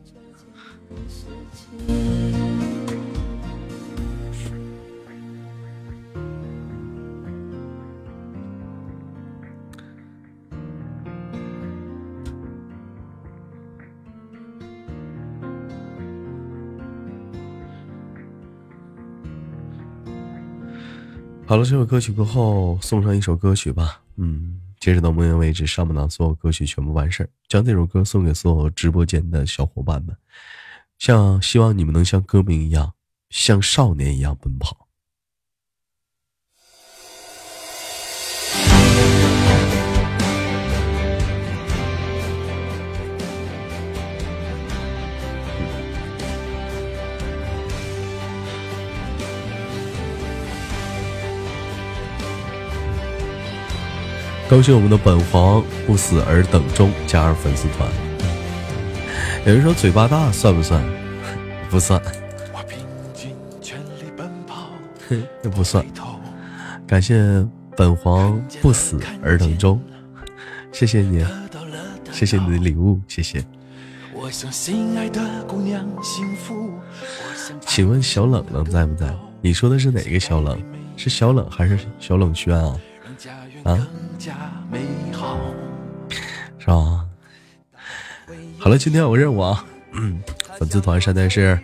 好了，这首歌曲过后送上一首歌曲吧。嗯，截止到目前为止，上半档所有歌曲全部完事儿，将这首歌送给所有直播间的小伙伴们，像希望你们能像歌名一样，像少年一样奔跑。高兴我们的本皇不死而等终加入粉丝团。有人说嘴巴大算不算？*laughs* 不算，我拼尽全力奔跑，那不算。感谢本皇不死而等终，谢谢你，谢谢你的礼物，谢谢。我想心爱的姑娘幸福。请问小冷冷在不在？你说的是哪个小冷？是小冷还是小冷轩啊？啊加美好。是吧？好了，今天有任务啊，嗯，粉丝团现在是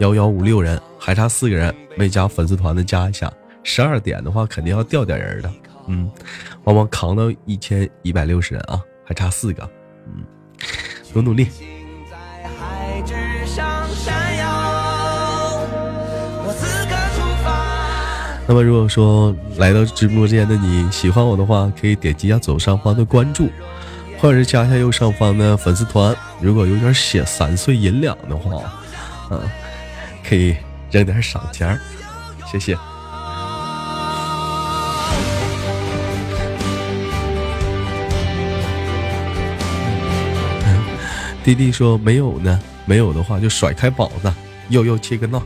幺幺五六人，还差四个人没加粉丝团的加一下。十二点的话肯定要掉点人的，嗯，帮忙扛到一千一百六十人啊，还差四个，嗯，努努力。那么如果说来到直播间的你喜欢我的话，可以点击一下左上方的关注，或者是加一下右上方的粉丝团。如果有点血三岁银两的话，嗯，可以扔点赏钱，谢谢。*laughs* 弟弟说没有呢，没有的话就甩开膀子，又又切个闹。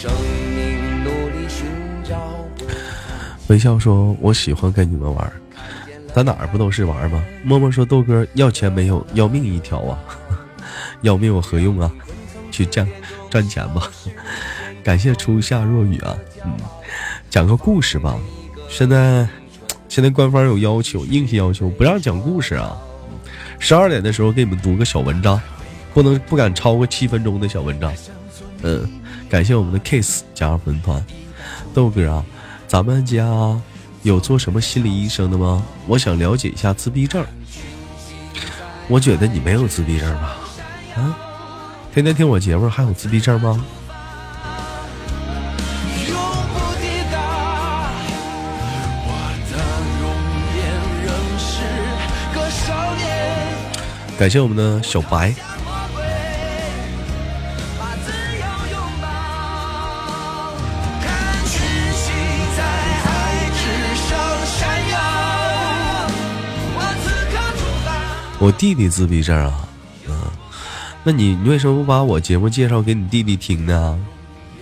生命努力寻找。微笑说：“我喜欢跟你们玩儿，*laughs* 咱哪儿不都是玩儿吗？”默默说：“豆哥要钱没有，要命一条啊！*laughs* 要命有何用啊？*laughs* 去赚赚钱吧。”感谢初夏若雨啊，嗯，讲个故事吧。现在现在官方有要求，硬性要求不让讲故事啊。十二点的时候给你们读个小文章，不能不敢超过七分钟的小文章。嗯，感谢我们的 Kiss 加入粉团，豆哥啊。咱们家有做什么心理医生的吗？我想了解一下自闭症。我觉得你没有自闭症吧？啊，天天听我节目还有自闭症吗？感谢我们的小白。我弟弟自闭症啊，嗯，那你你为什么不把我节目介绍给你弟弟听呢？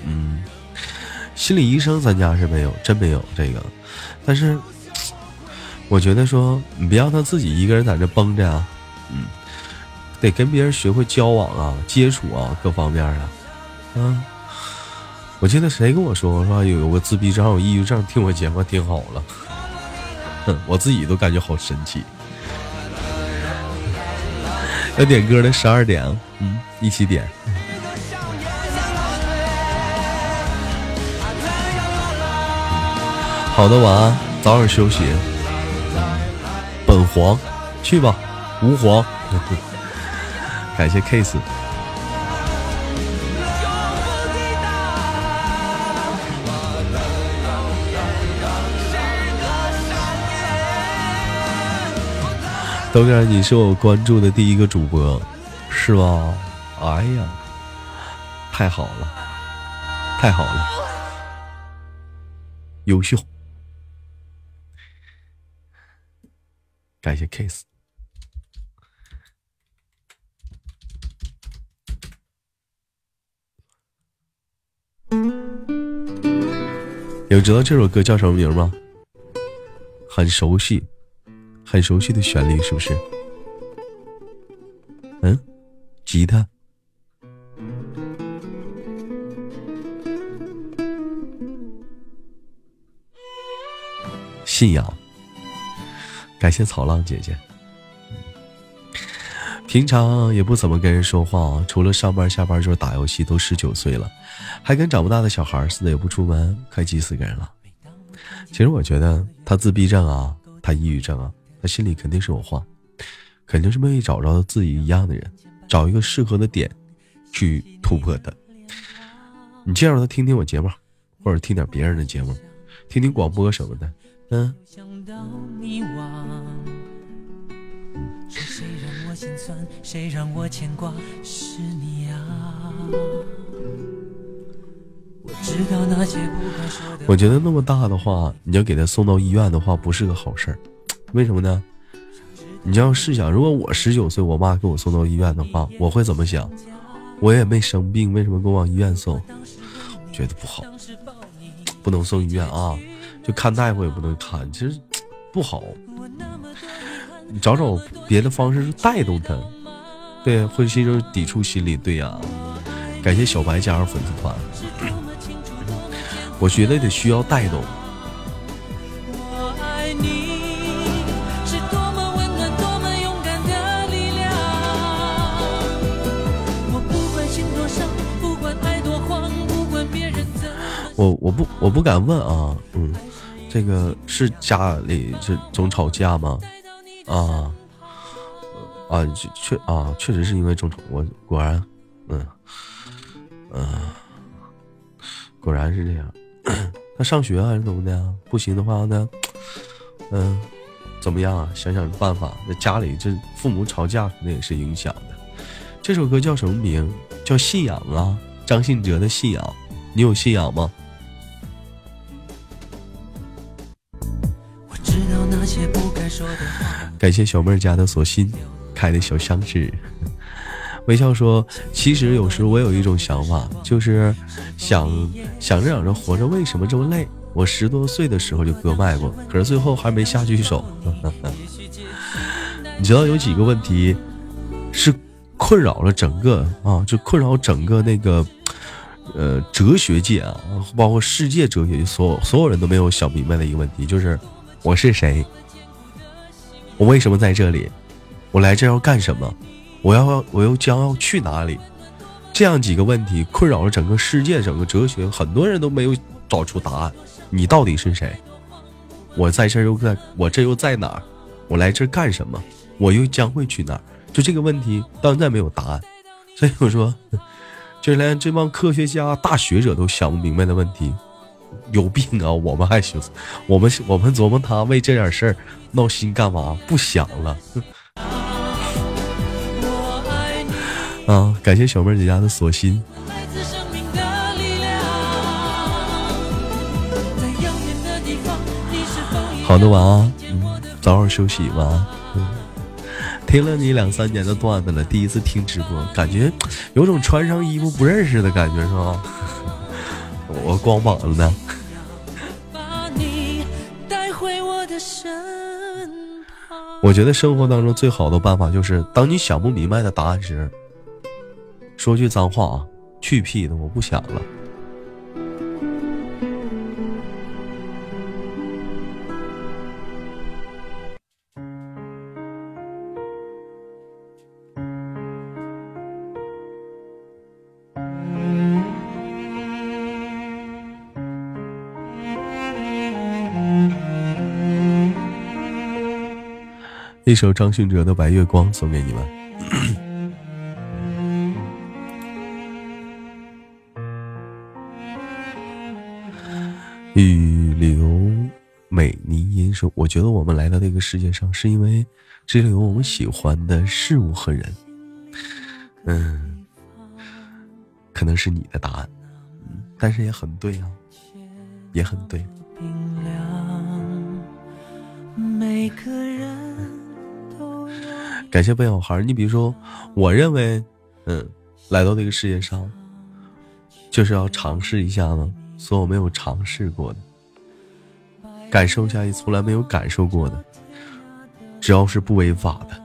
嗯，心理医生咱家是没有，真没有这个，但是我觉得说你别让他自己一个人在这绷着啊，嗯，得跟别人学会交往啊、接触啊，各方面啊，嗯。我记得谁跟我说说有有个自闭症、有抑郁症，听我节目听好了，哼，*laughs* 我自己都感觉好神奇。要点歌的十二点，嗯，一起点。好的，晚安，早点休息。本皇，去吧，吾皇。*laughs* 感谢 case。豆哥，你是我关注的第一个主播，是吧？哎呀，太好了，太好了，优秀！感谢 Kiss。有知道这首歌叫什么名吗？很熟悉。很熟悉的旋律，是不是？嗯，吉他，信仰。感谢草浪姐姐。平常也不怎么跟人说话，除了上班下班就是打游戏。都十九岁了，还跟长不大的小孩似的，也不出门，快急死个人了。其实我觉得他自闭症啊，他抑郁症啊。他心里肯定是有话，肯定是没找着自己一样的人，找一个适合的点去突破他。你介绍他听听我节目，或者听点别人的节目，听听广播什么的。嗯。我觉得那么大的话，你要给他送到医院的话，不是个好事儿。为什么呢？你要试想，如果我十九岁，我妈给我送到医院的话，我会怎么想？我也没生病，为什么给我往医院送？觉得不好，不能送医院啊！就看大夫也不能看，其实不好。你找找别的方式去带动他，对，会是一种抵触心理。对呀，感谢小白加入粉丝团。*coughs* 我觉得得需要带动。我我不我不敢问啊，嗯，这个是家里这总吵架吗？啊啊，确啊，确实是因为总吵，我果然，嗯嗯，果然是这样。*coughs* 他上学还是怎么的？不行的话呢，嗯，怎么样啊？想想办法。那家里这父母吵架，肯定也是影响的。这首歌叫什么名？叫信仰啊，张信哲的信仰。你有信仰吗？知道那些不该说的话感谢小妹儿家的锁心开的小箱子。*laughs* 微笑说：“其实有时我有一种想法，就是想想着想着活着为什么这么累？我十多岁的时候就割脉过，可是最后还没下去手。*laughs* 你知道有几个问题是困扰了整个啊，就困扰整个那个呃哲学界啊，包括世界哲学所有所有人都没有想明白的一个问题，就是我是谁？我为什么在这里？我来这要干什么？”我要，我又将要去哪里？这样几个问题困扰了整个世界，整个哲学，很多人都没有找出答案。你到底是谁？我在这又在，我这又在哪儿？我来这干什么？我又将会去哪？就这个问题到现在没有答案。所以我说，*laughs* 就连这帮科学家、大学者都想不明白的问题，有病啊！我们还寻思，我们我们琢磨他为这点事儿闹心干嘛？不想了。*laughs* 啊！感谢小妹姐家的锁心。好的，晚安，嗯，早点休息，晚安。听了你两三年的段子了，第一次听直播，感觉有种穿上衣服不认识的感觉，是吧？我光膀子呢。我觉得生活当中最好的办法就是，当你想不明白的答案时。说句脏话啊，去屁的！我不想了。一首张信哲的《白月光》送给你们。*clears throat* 雨流美泥音说：“我觉得我们来到这个世界上，是因为这里有我们喜欢的事物和人。嗯，可能是你的答案，但是也很对啊，也很对。感谢笨小孩。你比如说，我认为，嗯，来到这个世界上，就是要尝试一下呢。”所有没有尝试过的，感受一下你从来没有感受过的，只要是不违法的，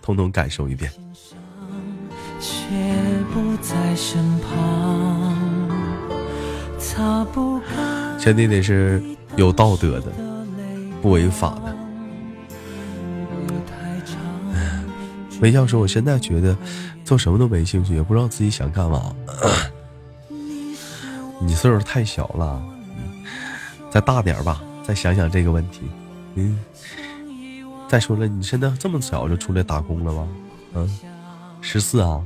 统统感受一遍。前提得是有道德的，不违法的。微笑说：“我现在觉得做什么都没兴趣，也不知道自己想干嘛。”你岁数太小了，再大点吧，再想想这个问题。嗯，再说了，你现在这么小就出来打工了吗？嗯，十四啊。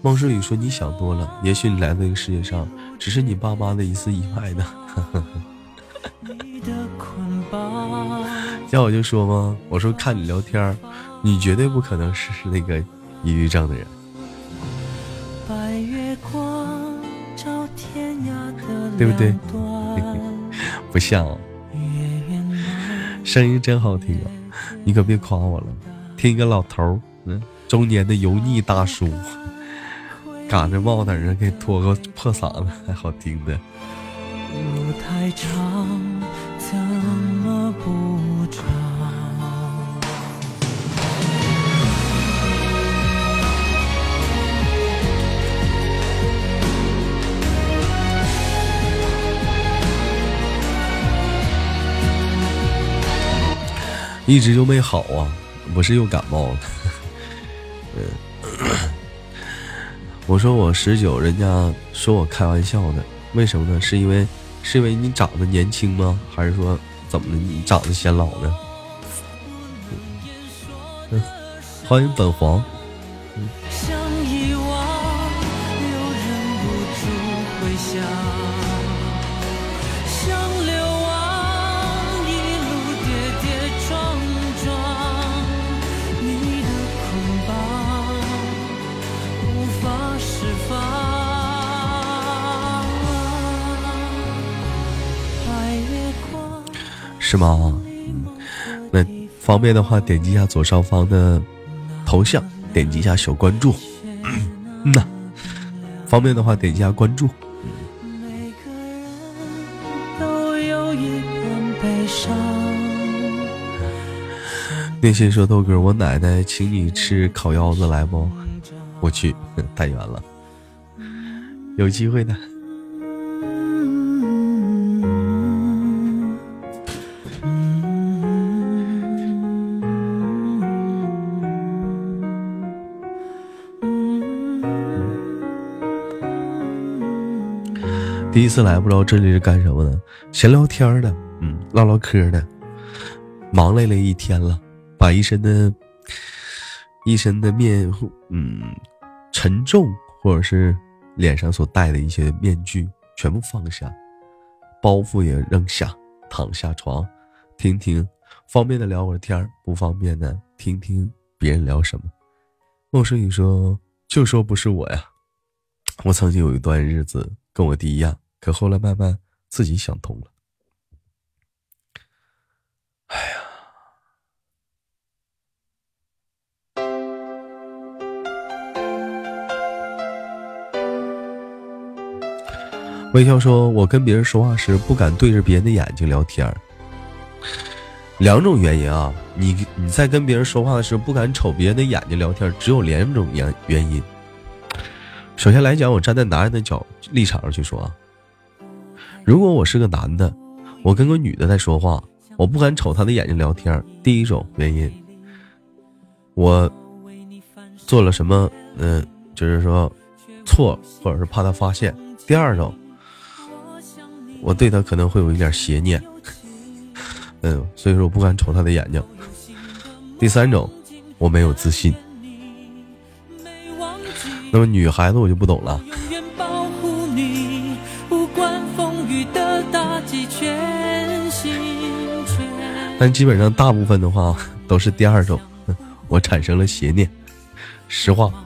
孟诗雨说：“你想多了，也许你来到这个世界上，只是你爸妈的一次意外呢。*laughs* ”要我就说嘛，我说看你聊天，你绝对不可能是那个抑郁症的人。白月光。对不对？不像，声音真好听啊！你可别夸我了。听一个老头儿，嗯，中年的油腻大叔，*laughs* 赶着帽顶上给脱个破嗓子，还好听的。路太长，一直就没好啊，不是又感冒了？嗯 *laughs* *coughs* 我说我十九，人家说我开玩笑的，为什么呢？是因为是因为你长得年轻吗？还是说怎么的？你长得显老呢？嗯，欢迎本皇。是吗？嗯，那方便的话，点击一下左上方的头像，点击一下小关注。嗯呐，方便的话，点击一下关注。每个人都有一段悲伤。那些说豆哥，我奶奶请你吃烤腰子来不？我去，*laughs* 太远了，有机会的。第一次来，不知道这里是干什么的，闲聊天的，嗯，唠唠嗑的。忙累了一天了，把一身的、一身的面，嗯，沉重或者是脸上所戴的一些面具全部放下，包袱也扔下，躺下床，听听，方便的聊会儿天不方便的听听别人聊什么。陌生你说，就说不是我呀，我曾经有一段日子跟我弟一样。可后来慢慢自己想通了，哎呀！微笑说：“我跟别人说话时不敢对着别人的眼睛聊天两种原因啊，你你在跟别人说话的时候不敢瞅别人的眼睛聊天，只有两种原原因。首先来讲，我站在男人的角立场上去说啊。”如果我是个男的，我跟个女的在说话，我不敢瞅她的眼睛聊天。第一种原因，我做了什么？嗯，就是说错，或者是怕她发现。第二种，我对她可能会有一点邪念，*laughs* 嗯，所以说我不敢瞅她的眼睛。第三种，我没有自信。那么女孩子我就不懂了。但基本上大部分的话都是第二种，我产生了邪念，实话。*laughs*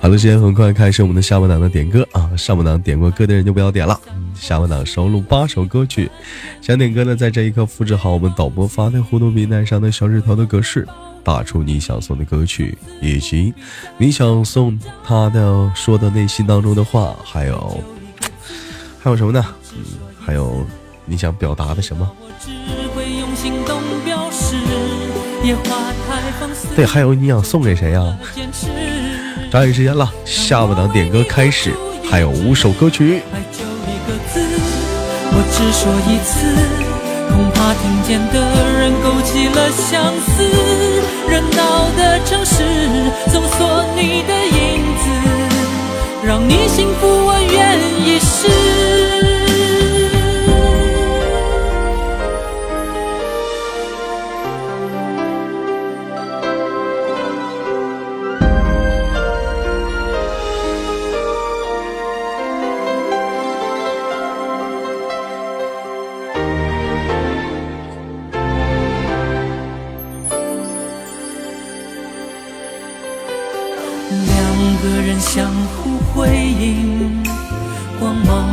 好了，时间很快，开始我们的下半档的点歌啊！上半档点过歌的人就不要点了，下半档收录八首歌曲，想点歌的在这一刻复制好我们导播发在互动平台上的小纸条的格式。打出你想送的歌曲，以及你想送他的说的内心当中的话，还有还有什么呢？嗯，还有你想表达的什么？对，还有你想送给谁呀？抓紧时间了，下半档点歌开始，还有五首歌曲。我只说一次。恐怕听见的人勾起了相思，热闹的城市搜索你的影子，让你幸福我愿意试。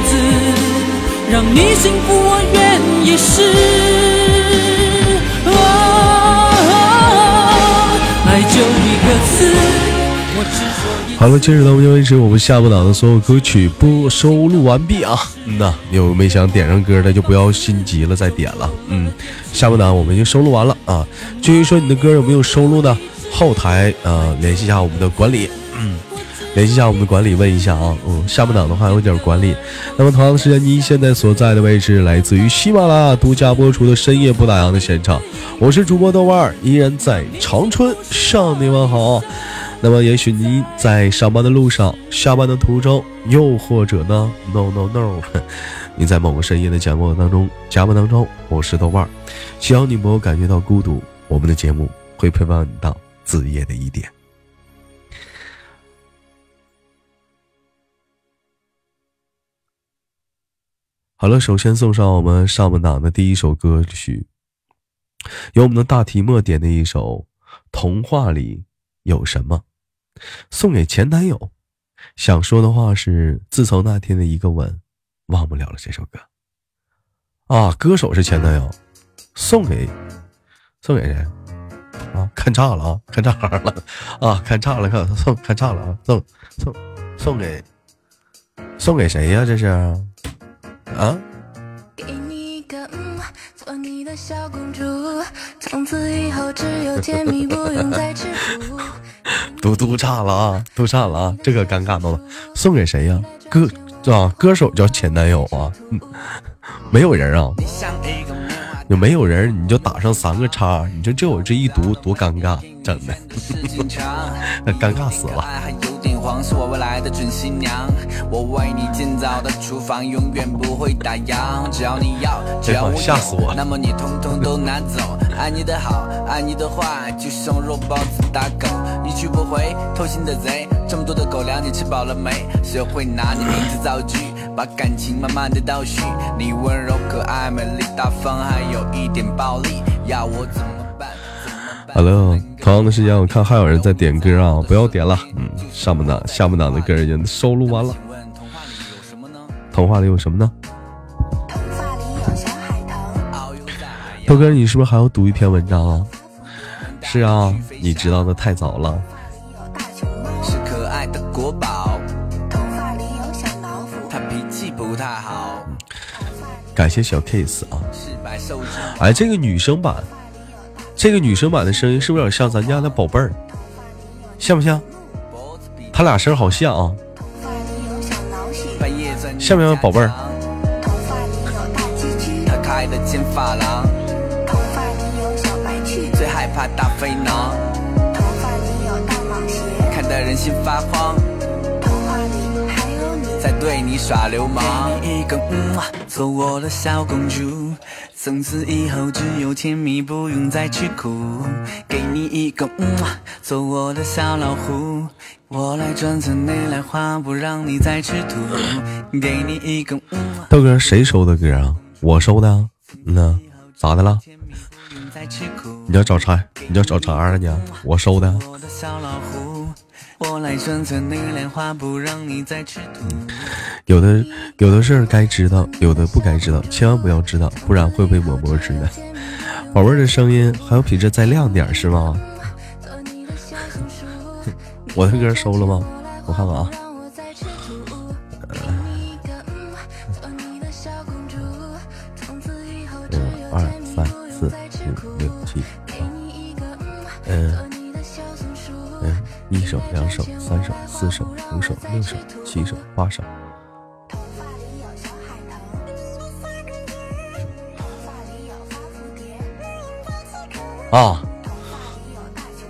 子，让你幸福，我愿意试。爱就一个字好了，截止到目前为止，我们下半档的所有歌曲播收录完毕啊。嗯呐，有没想点上歌的就不要心急了，再点了。嗯，下半档我们已经收录完了啊。至于说你的歌有没有收录呢？后台呃联系一下我们的管理，联系一下我们的管理问一下啊。嗯，下半档的话有点管理。那么同样的时间，您现在所在的位置来自于喜马拉雅独家播出的深夜不打烊的现场，我是主播豆瓣儿，依然在长春向你们好。那么，也许你在上班的路上、下班的途中，又或者呢，no no no，*laughs* 你在某个深夜的节目当中、加班当中，我是豆瓣儿，希望你不要感觉到孤独，我们的节目会陪伴你到子夜的一点。好了，首先送上我们上半档的第一首歌曲，由我们的大提莫点的一首《童话里有什么》。送给前男友，想说的话是：自从那天的一个吻，忘不了了这首歌。啊，歌手是前男友，送给送给谁？啊，看岔了啊，看岔了啊，看岔了，看送看岔了啊，送送送给送给谁呀？这是啊？给你一个嗯，做你的小公主，从此以后只有甜蜜，不用再吃苦。*laughs* 都都差了啊，都差了啊，这个尴尬到了。送给谁呀？歌啊，歌手叫前男友啊，嗯，*laughs* 没有人啊，有没有人你就打上三个叉，你说这我这一读多尴尬，真的，*laughs* 尴尬死了。黄是我未来的准新娘，我为你建造的厨房永远不会打烊。只要你要，只要我有，那么你通通都拿走。爱你的好，爱你的坏，就像肉包子打狗，一去不回，偷心的贼。这么多的狗粮你吃饱了。没？学会拿你名字造句，把感情慢慢的倒叙。你温柔可爱，美丽大方，还有一点暴力，要我怎么办？怎么办？Hello，同样的时间我看还有人在点歌啊，不要点了，嗯，上半档、下半档的歌已经收录完了。童话里有什么呢？童话里有什么呢？童话里有小海豚，遨游在海洋豆哥，你是不是还要读一篇文章啊？是啊，你知道的太早了。大熊猫，是可爱的国宝，童话里有小老虎，它脾气不太好，感谢小 case 啊！哎，这个女生版，这个女生版的声音是不是有点像咱家的宝贝儿？像不像？脖子比他俩声儿好像啊，童话里有小老鼠，半夜钻像不像宝贝儿？童话里有大鸡鸡，他开的金发廊，童话里有小白兔，最害怕大肥囊，童话里有大蟒蛇，看得人心发慌，童话里还有你。在对你耍流氓。一个嗯啊，做我的小公主，从此以后只有甜蜜，不用再吃苦。给你一个嗯啊，做我的小老虎，我来赚钱你来花，不让你再吃土。给你一个嗯啊。豆哥谁收的歌啊？我收的啊。嗯呐，咋的了？你要找茬？你要找茬啊你？我收的。我的小老虎，我来转村你莲花，不让你再吃土。有的有的事儿该知道，有的不该知道，千万不要知道，不然会被抹脖子的。宝贝儿的声音还要比这再亮点儿是吗？*laughs* 我的歌收了吗？我看看啊，一个嗯，做你的小公主，从此以后只嗯，有二三不四用再吃五苦。六七给八，一手、两手、三手、四手、五手、六手、七手、八手。啊，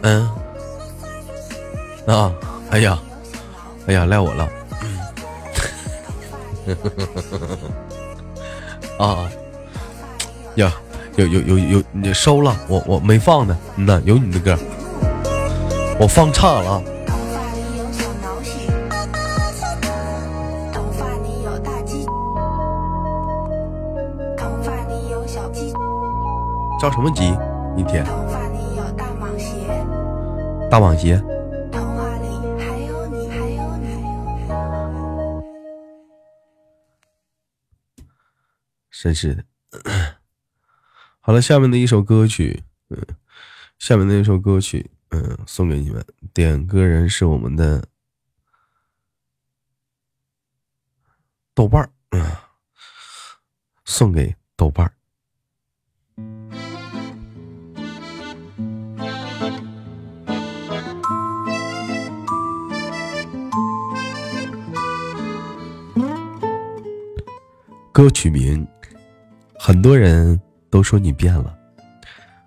嗯，啊，哎呀，哎呀，赖我了。啊，呀，有有有有，你收了，我我没放呢。嗯呐，有你的歌，我放岔了啊。童话里有小老鼠，童话里有大鸡，童话里有小鸡，着什么急？一天童话里有大蟒蛇，大蟒鞋，童话里还有你，还有你。真是的。好了，下面的一首歌曲，嗯，下面的一首歌曲，嗯，送给你们。点歌人是我们的豆瓣儿，嗯，送给豆瓣儿。歌曲名，很多人都说你变了，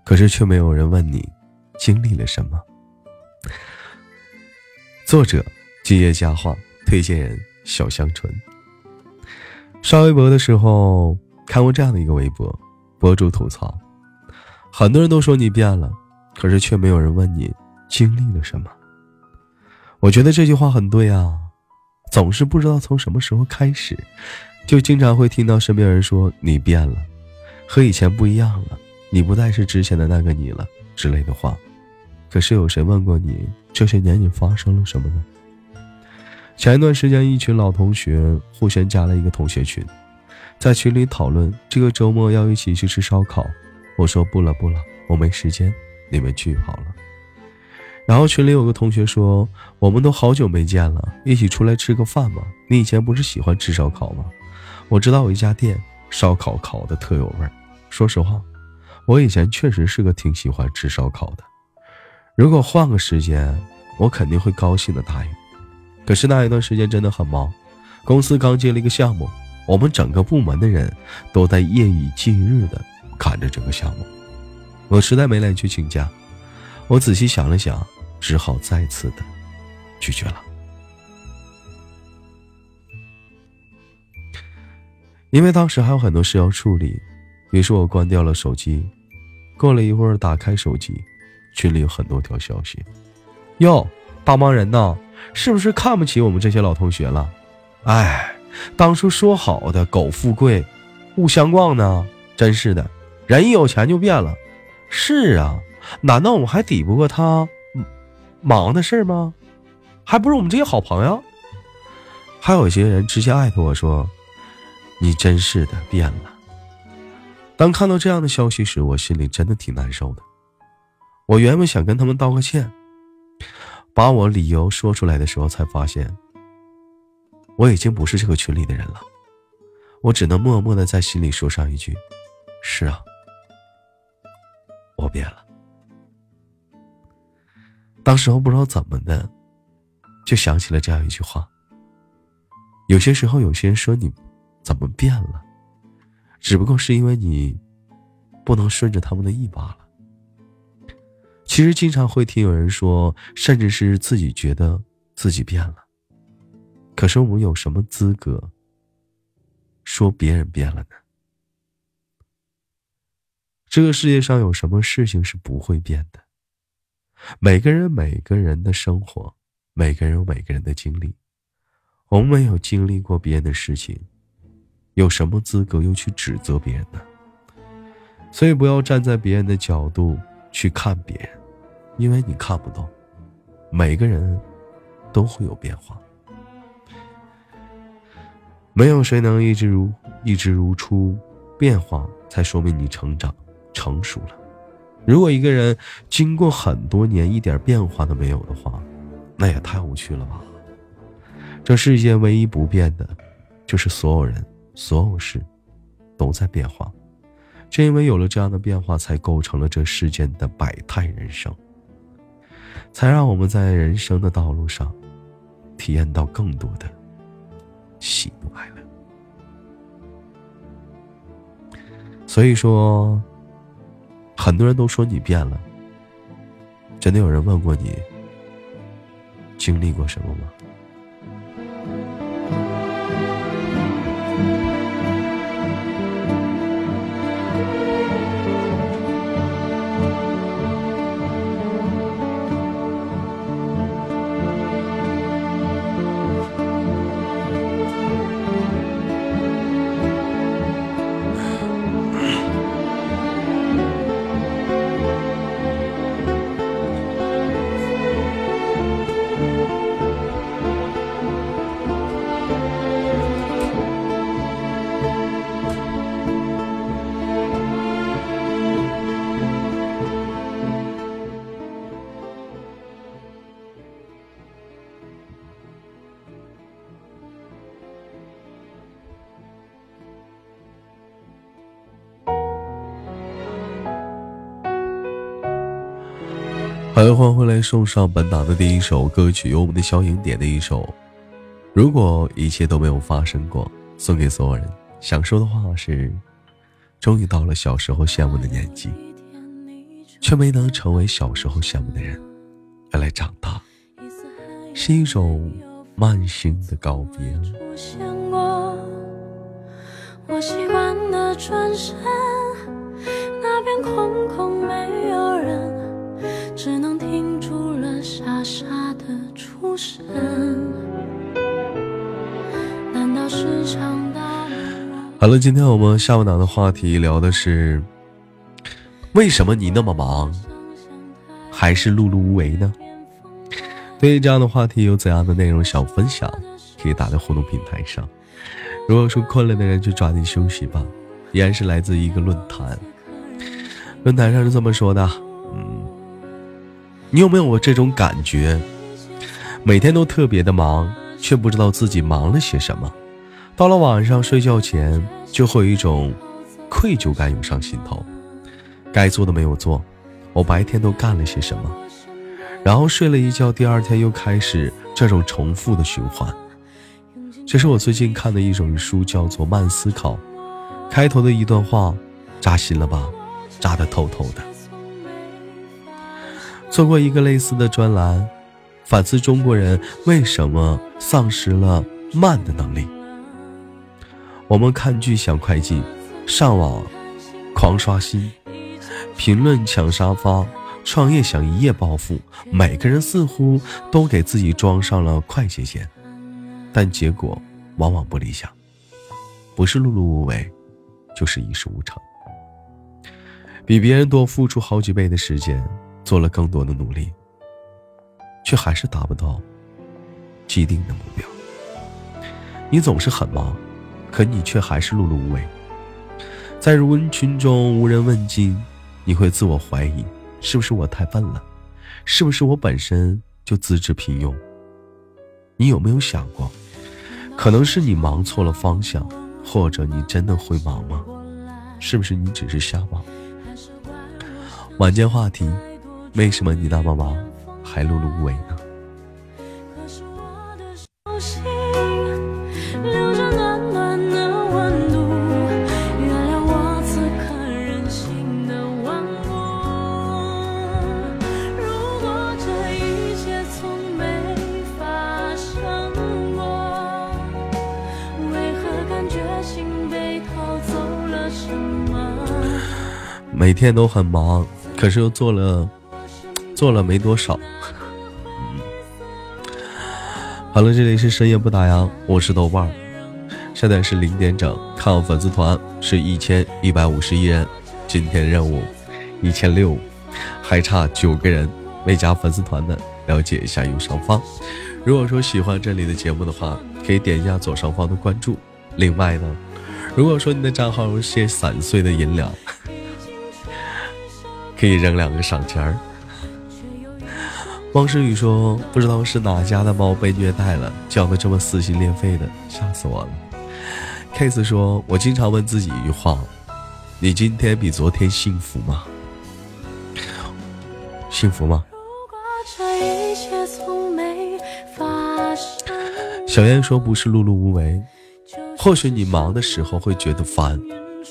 可是却没有人问你经历了什么。作者：今夜佳话，推荐人：小香纯。刷微博的时候看过这样的一个微博，博主吐槽：很多人都说你变了，可是却没有人问你经历了什么。我觉得这句话很对啊，总是不知道从什么时候开始。就经常会听到身边人说你变了，和以前不一样了，你不再是之前的那个你了之类的话。可是有谁问过你这些年你发生了什么呢？前一段时间，一群老同学互相加了一个同学群，在群里讨论这个周末要一起去吃烧烤。我说不了不了，我没时间，你们去好了。然后群里有个同学说，我们都好久没见了，一起出来吃个饭吧。你以前不是喜欢吃烧烤吗？我知道有一家店烧烤烤的特有味儿。说实话，我以前确实是个挺喜欢吃烧烤的。如果换个时间，我肯定会高兴的答应。可是那一段时间真的很忙，公司刚接了一个项目，我们整个部门的人都在夜以继日的赶着这个项目，我实在没脸去请假。我仔细想了想，只好再次的拒绝了。因为当时还有很多事要处理，于是我关掉了手机。过了一会儿，打开手机，群里有很多条消息。哟，大忙人呐，是不是看不起我们这些老同学了？哎，当初说好的苟富贵，勿相忘呢？真是的，人一有钱就变了。是啊，难道我们还抵不过他忙的事吗？还不是我们这些好朋友？还有些人直接艾特我说。你真是的变了。当看到这样的消息时，我心里真的挺难受的。我原本想跟他们道个歉，把我理由说出来的时候，才发现我已经不是这个群里的人了。我只能默默的在心里说上一句：“是啊，我变了。”当时候不知道怎么的，就想起了这样一句话：有些时候，有些人说你。怎么变了？只不过是因为你不能顺着他们的意罢了。其实经常会听有人说，甚至是自己觉得自己变了。可是我们有什么资格说别人变了呢？这个世界上有什么事情是不会变的？每个人每个人的生活，每个人有每个人的经历。我们没有经历过别人的事情。有什么资格又去指责别人呢？所以不要站在别人的角度去看别人，因为你看不懂。每个人都会有变化，没有谁能一直如一直如初。变化才说明你成长成熟了。如果一个人经过很多年一点变化都没有的话，那也太无趣了吧。这世界唯一不变的，就是所有人。所有事都在变化，正因为有了这样的变化，才构成了这世间的百态人生，才让我们在人生的道路上体验到更多的喜怒哀乐。所以说，很多人都说你变了，真的有人问过你经历过什么吗？欢迎回来，送上本档的第一首歌曲，由我们的小影点的一首。如果一切都没有发生过，送给所有人。想说的话是：终于到了小时候羡慕的年纪，却没能成为小时候羡慕的人。原来长大是一种慢性的告别。我习惯的转身，那边空空没有人，只能傻傻的出神。难道是长大了？好了，今天我们下午档的话题聊的是，为什么你那么忙，还是碌碌无为呢？对于这样的话题有怎样的内容想分享，可以打在互动平台上。如果说困了的人就抓紧休息吧。依然是来自一个论坛，论坛上是这么说的：你有没有过这种感觉？每天都特别的忙，却不知道自己忙了些什么。到了晚上睡觉前，就会有一种愧疚感涌上心头。该做的没有做，我白天都干了些什么？然后睡了一觉，第二天又开始这种重复的循环。这是我最近看的一种书，叫做《慢思考》，开头的一段话，扎心了吧？扎得透透的。做过一个类似的专栏，反思中国人为什么丧失了慢的能力。我们看剧想快进，上网狂刷新，评论抢沙发，创业想一夜暴富，每个人似乎都给自己装上了快捷键。但结果往往不理想，不是碌碌无为，就是一事无成。比别人多付出好几倍的时间，做了更多的努力，却还是达不到既定的目标。你总是很忙，可你却还是碌碌无为。在人群中无人问津，你会自我怀疑：是不是我太笨了？是不是我本身就资质平庸？你有没有想过？可能是你忙错了方向，或者你真的会忙吗？是不是你只是瞎忙？晚间话题：为什么你那么忙，还碌碌无为呢？每天都很忙，可是又做了做了没多少。好了，这里是深夜不打烊，我是豆瓣儿，现在是零点整，看我粉丝团是一千一百五十一人，今天任务一千六，还差九个人没加粉丝团的，了解一下右上方。如果说喜欢这里的节目的话，可以点一下左上方的关注。另外呢，如果说你的账号有些散碎的银两。*laughs* 可以扔两个赏钱儿。汪诗雨说：“不知道是哪家的猫被虐待了，叫的这么撕心裂肺的，吓死我了。”Case 说：“我经常问自己一句话，你今天比昨天幸福吗？幸福吗？”小燕说：“不是碌碌无为，或许你忙的时候会觉得烦，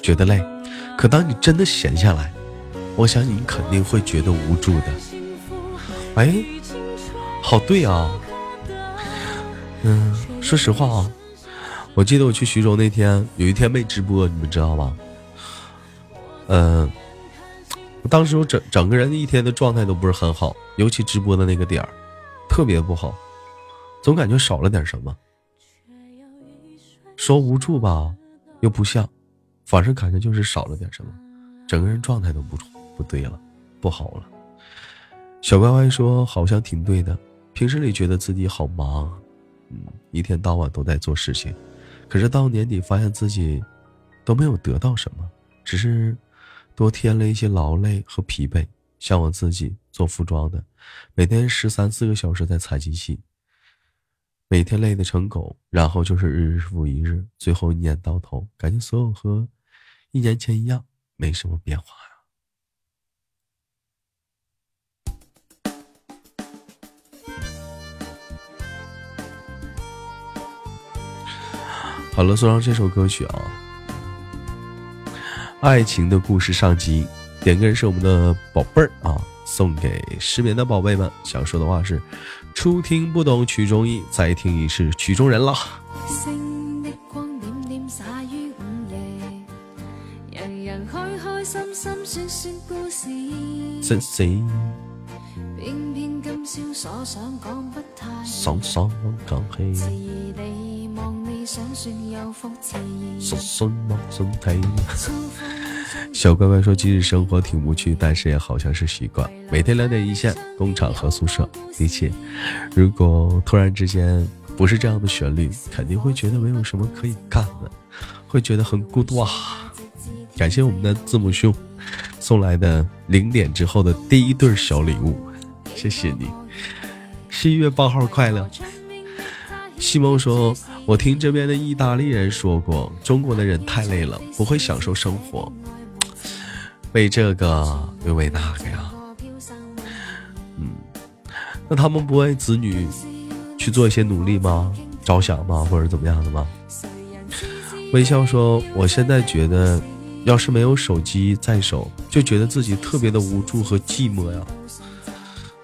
觉得累，可当你真的闲下来。”我想你肯定会觉得无助的。哎，好对啊。嗯，说实话啊，我记得我去徐州那天，有一天没直播，你们知道吗？嗯，当时我整整个人一天的状态都不是很好，尤其直播的那个点儿，特别不好，总感觉少了点什么。说无助吧，又不像，反正感觉就是少了点什么，整个人状态都不。不对了，不好了。小乖乖说：“好像挺对的。平时里觉得自己好忙，嗯，一天到晚都在做事情，可是到年底发现自己都没有得到什么，只是多添了一些劳累和疲惫。像我自己做服装的，每天十三四个小时在踩机器，每天累得成狗，然后就是日日复一日，最后一年到头，感觉所有和一年前一样，没什么变化。”好了，送上这首歌曲啊，《爱情的故事》上集，点歌人是我们的宝贝儿啊，送给失眠的宝贝们。想说的话是：初听不懂曲中意，再听已是曲中人了。真心。爽爽讲起，小乖乖说：“今日生活挺无趣，但是也好像是习惯。每天两点一线，工厂和宿舍，一切。如果突然之间不是这样的旋律，肯定会觉得没有什么可以干的，会觉得很孤独啊。”感谢我们的字母兄送来的零点之后的第一对小礼物，谢谢你。十一月八号快乐。西蒙说：“我听这边的意大利人说过，中国的人太累了，不会享受生活，为这个又为那个呀。嗯，那他们不为子女去做一些努力吗？着想吗？或者怎么样的吗？”微笑说：“我现在觉得，要是没有手机在手，就觉得自己特别的无助和寂寞呀。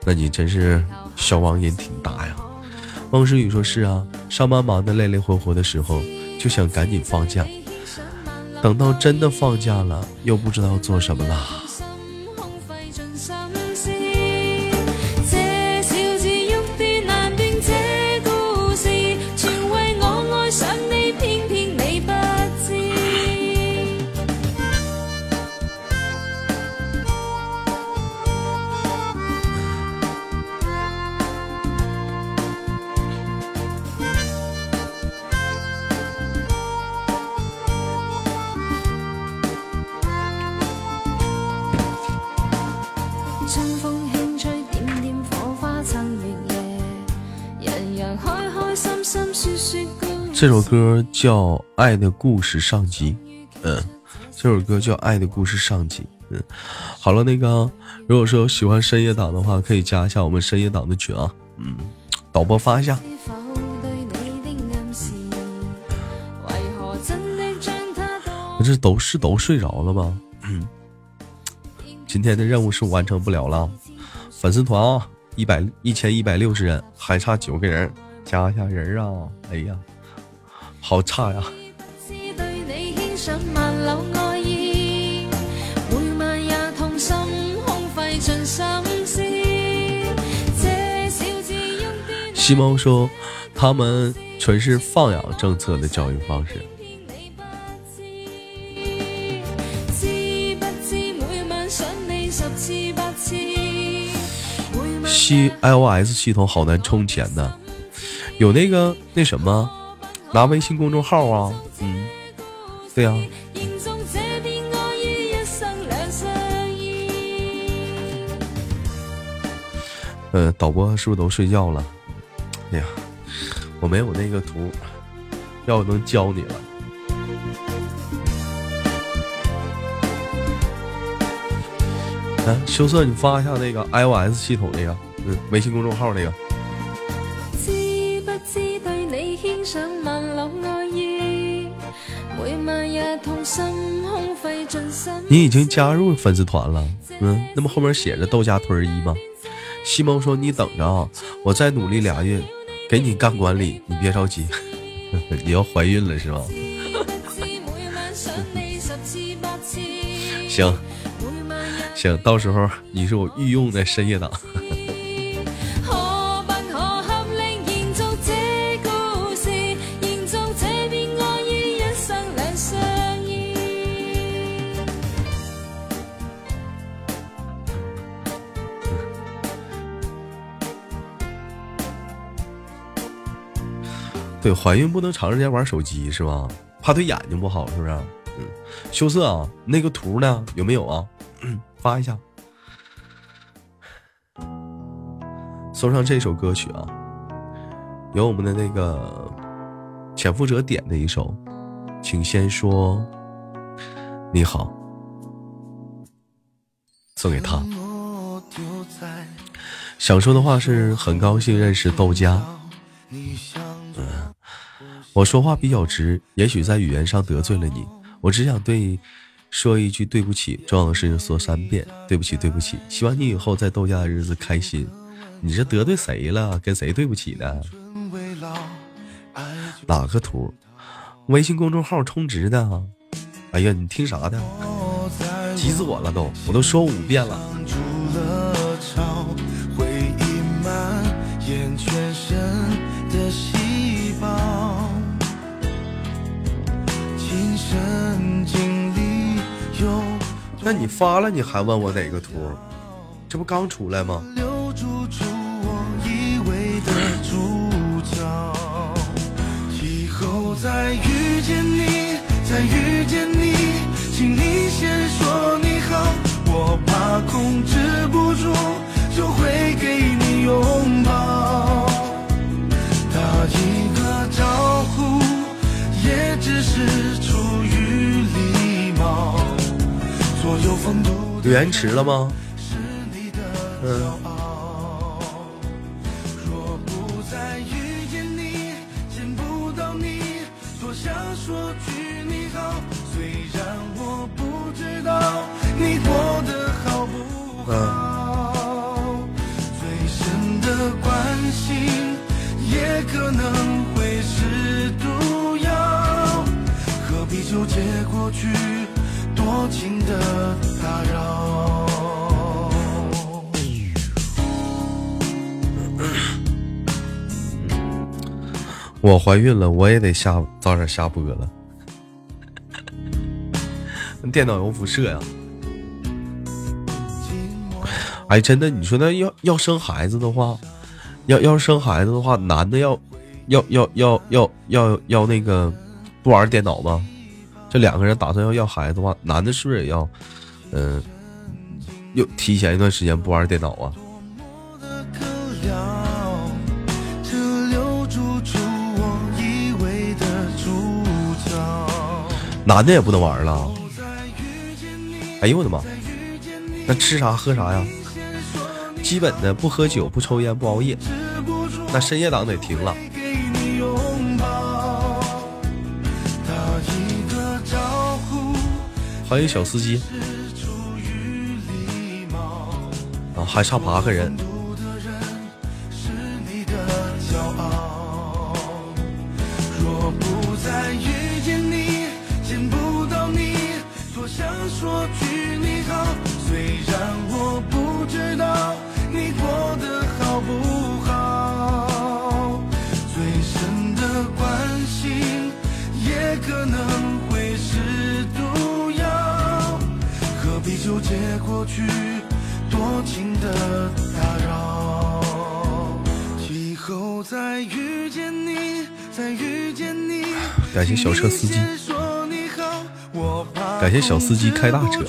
那你真是消亡瘾挺大呀。”汪诗雨说：“是啊，上班忙得累累活活的时候，就想赶紧放假。等到真的放假了，又不知道做什么了。”这首歌叫《爱的故事》上集，嗯，这首歌叫《爱的故事》上集，嗯，好了，那个如果说喜欢深夜党的话，可以加一下我们深夜党的群啊，嗯，导播发一下。这都是都睡着了吗？嗯，今天的任务是完成不了了，粉丝团啊，一百一千一百六十人，还差九个人，加一下人啊！哎呀。好差呀！西猫说，他们纯是放养政策的教育方式。西 iOS 系统好难充钱呢，有那个那什么。拿微信公众号啊，嗯，对呀。呃，导播是不是都睡觉了？哎呀，我没有那个图，要不能教你了。来，羞涩，你发一下那个 iOS 系统那个，嗯，微信公众号那个。你已经加入粉丝团了，嗯，那么后面写着豆家屯一吗？西蒙说：“你等着啊，我再努力俩月，给你干管理，你别着急。*laughs* 你要怀孕了是吧？” *laughs* 行行，到时候你是我御用的深夜党。*laughs* 对，怀孕不能长时间玩手机是吧？怕对眼睛不好，是不是？嗯，羞涩啊，那个图呢？有没有啊？发一下，送上这首歌曲啊，有我们的那个潜伏者点的一首，请先说你好，送给他。想说的话是很高兴认识豆家。我说话比较直，也许在语言上得罪了你，我只想对你说一句对不起。重要的事情说三遍，对不起，对不起。希望你以后在豆家的日子开心。你这得罪谁了？跟谁对不起呢？哪个图？微信公众号充值的。哎呀，你听啥的？急死我了都！我都说五遍了。那你发了，你还问我哪个图？这不刚出来吗？留住出我以为的主角，以后再遇见你，再遇见你，请你先说你好，我怕控制不住，就会给你拥抱。有风度有延迟了吗？嗯。可能会是毒药，何必纠结过去多情的打扰？我怀孕了，我也得下早点下播了。*laughs* 电脑有辐射呀！哎，真的，你说那要要生孩子的话。要要生孩子的话，男的要，要要要要要要那个不玩电脑吗？这两个人打算要要孩子的话，男的是不是也要，嗯，又提前一段时间不玩电脑啊？男的也不能玩了。哎呦我的妈！那吃啥喝啥呀？基本的不喝酒、不抽烟、不熬夜，那深夜档得停了。欢迎小司机，啊，还差八个人。说句多情的打扰。以后再遇见你，再遇见你。*sighs* 感谢小车司机，感谢小司机开大车。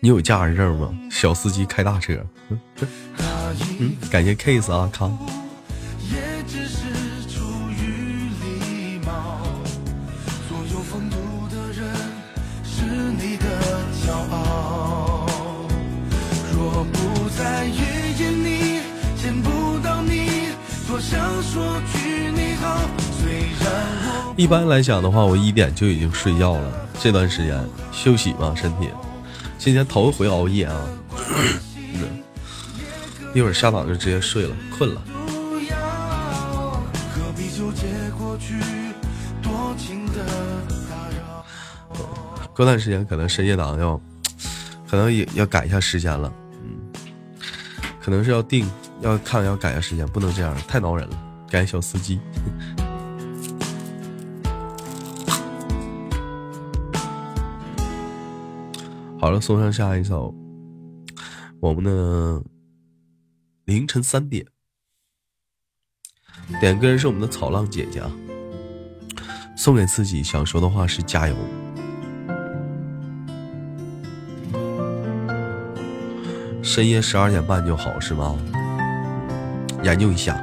你有驾驶证吗？小司机开大车。嗯，感谢 case 啊，康。一般来讲的话，我一点就已经睡觉了。这段时间休息嘛，身体。今天头一回熬夜啊，一会儿下榜就直接睡了，困了。过段时间可能深夜档要，可能也要改一下时间了。嗯，可能是要定，要看要改一下时间，不能这样，太挠人了。感谢小司机。好了，送上下一首。我们的凌晨三点，点歌人是我们的草浪姐姐啊，送给自己想说的话是加油。深夜十二点半就好是吗？研究一下。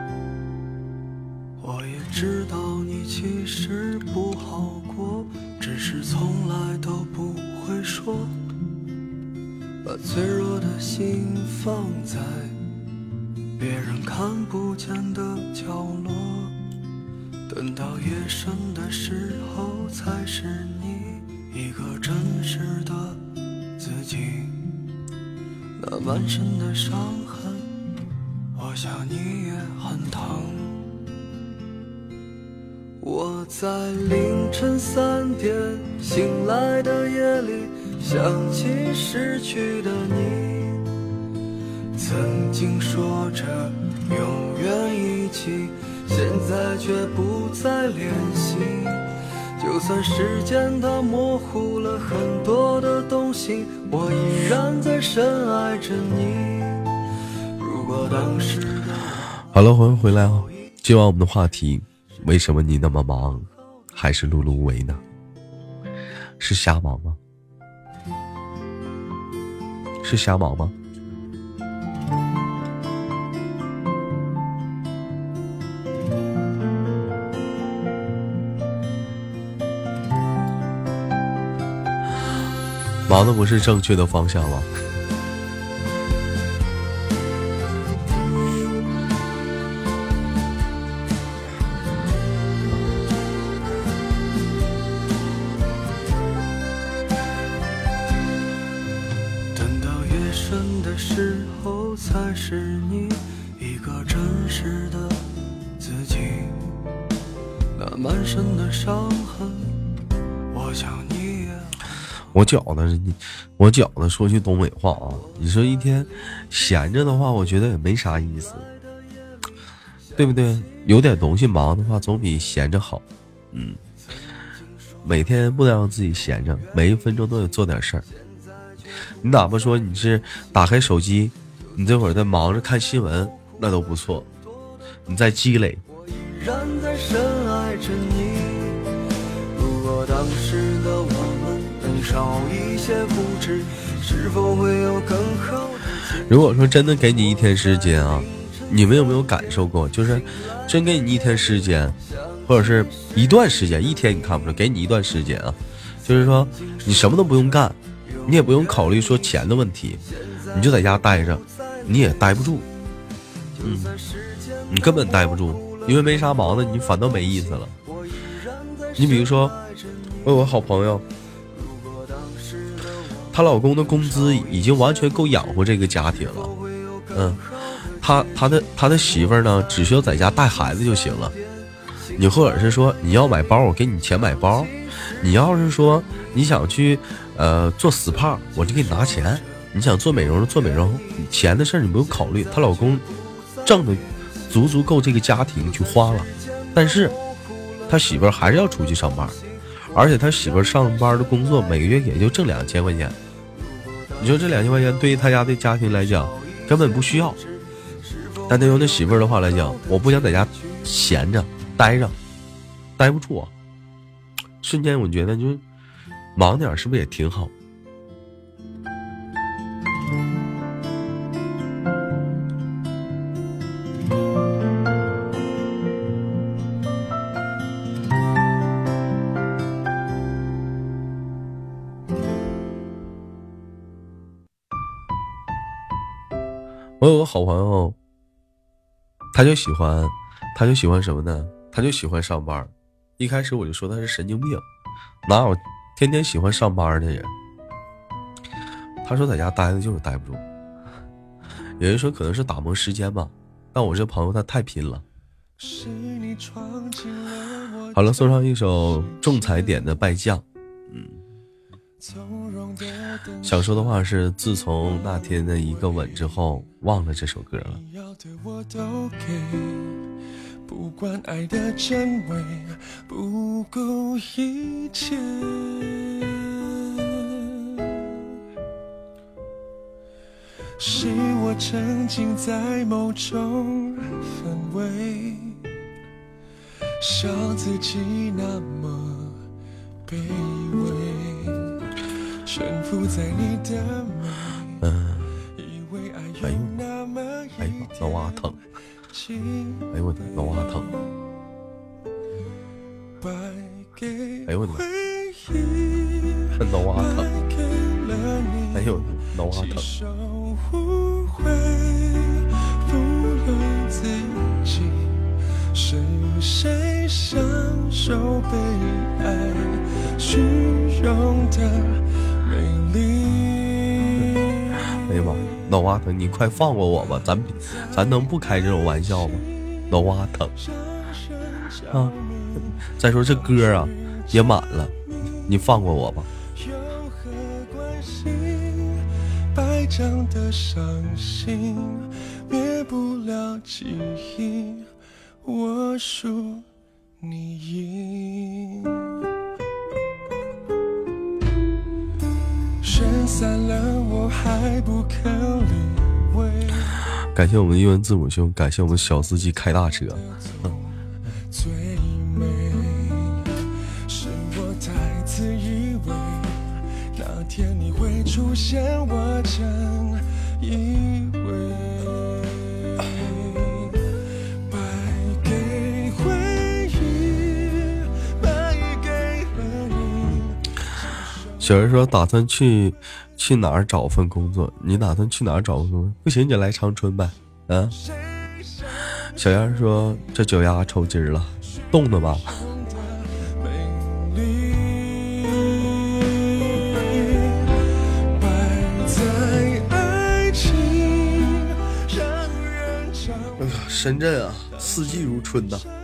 脆弱的心放在别人看不见的角落，等到夜深的时候，才是你一个真实的自己。那满身的伤痕，我想你也很疼。我在凌晨三点醒来的夜里，想起失去的你。曾经说着永远一起。现在却不再联系。就算时间它模糊了很多的东西，我依然在深爱着你。如果当时的好了，欢迎回来啊！今晚我们的话题：为什么你那么忙，还是碌碌无为呢？是瞎忙吗？是瞎忙吗？忙的不是正确的方向吗？深的时候，才是你一个真实的自己。那满身的伤痕，我想你也。我觉得，我觉得说句东北话啊，你说一天闲着的话，我觉得也没啥意思，对不对？有点东西忙的话，总比闲着好。嗯，每天不能让自己闲着，每一分钟都得做点事儿。你哪怕说你是打开手机，你这会儿在忙着看新闻，那都不错。你在积累。我依然在深爱着你。如果当时的我们能少一些固执，是否会有更好的？如果说真的给你一天时间啊，你们有没有感受过？就是真给你一天时间，或者是一段时间，一天你看不出，给你一段时间啊，就是说你什么都不用干，你也不用考虑说钱的问题，你就在家待着，你也待不住，嗯，你根本待不住，因为没啥忙的，你反倒没意思了。你比如说，我有个好朋友，她老公的工资已经完全够养活这个家庭了，嗯，她她的她的媳妇儿呢，只需要在家带孩子就行了。你或者是说你要买包，我给你钱买包；你要是说你想去呃做 SPA，我就给你拿钱。你想做美容做美容，钱的事儿你不用考虑，她老公挣的足足够这个家庭去花了。但是他媳妇儿还是要出去上班，而且他媳妇儿上班的工作每个月也就挣两千块钱。你说这两千块钱对于他家的家庭来讲根本不需要，但对于那媳妇儿的话来讲，我不想在家闲着待着，待不住啊。瞬间我觉得就忙点儿是不是也挺好？我有个好朋友，他就喜欢，他就喜欢什么呢？他就喜欢上班。一开始我就说他是神经病，哪有天天喜欢上班的人？他说在家待着就是待不住。有人说可能是打磨时间吧，但我这朋友他太拼了。好了，送上一首仲裁点的《败将》。嗯。想说的话是，自从那天的一个吻之后，忘了这首歌了。不管爱的真伪，不顾一切。是我沉浸在某种氛围，笑自己那么卑微。沉浮在你的美，以为爱有那么哎呀，脑瓜疼！哎呦我的脑瓜疼！哎呦我的脑瓜疼！哎呦脑瓜疼！谁享受被爱虚荣的美丽？哎呀妈，脑瓜疼，你快放过我吧，咱咱能不开这种玩笑吗？脑瓜疼啊！再说这歌啊也满了，你放过我吧。白张的伤心，灭不了记忆，我输你赢。喧散了，我还不肯理会。感谢我们英文字母兄，感谢我们小司机开大车。最美是我太自以为。那天你会出现，我真以为。小人说打算去去哪儿找份工作？你打算去哪儿找工作？不行你就来长春呗。嗯。小燕说这脚丫抽筋了，冻的吧？深圳啊，四季如春呐。用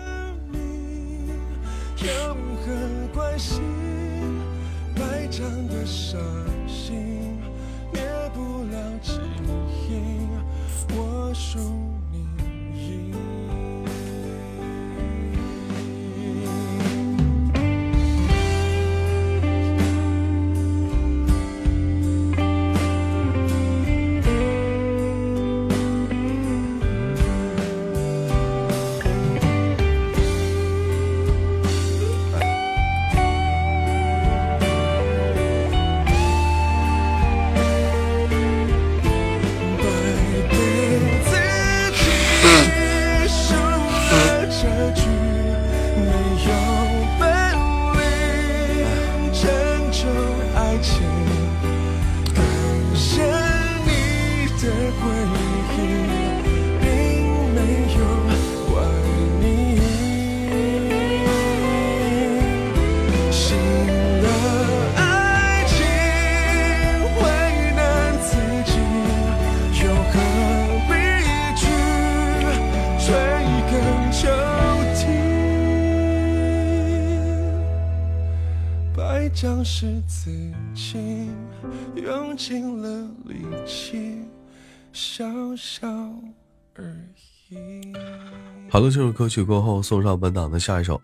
这首歌曲过后，送上本档的下一首，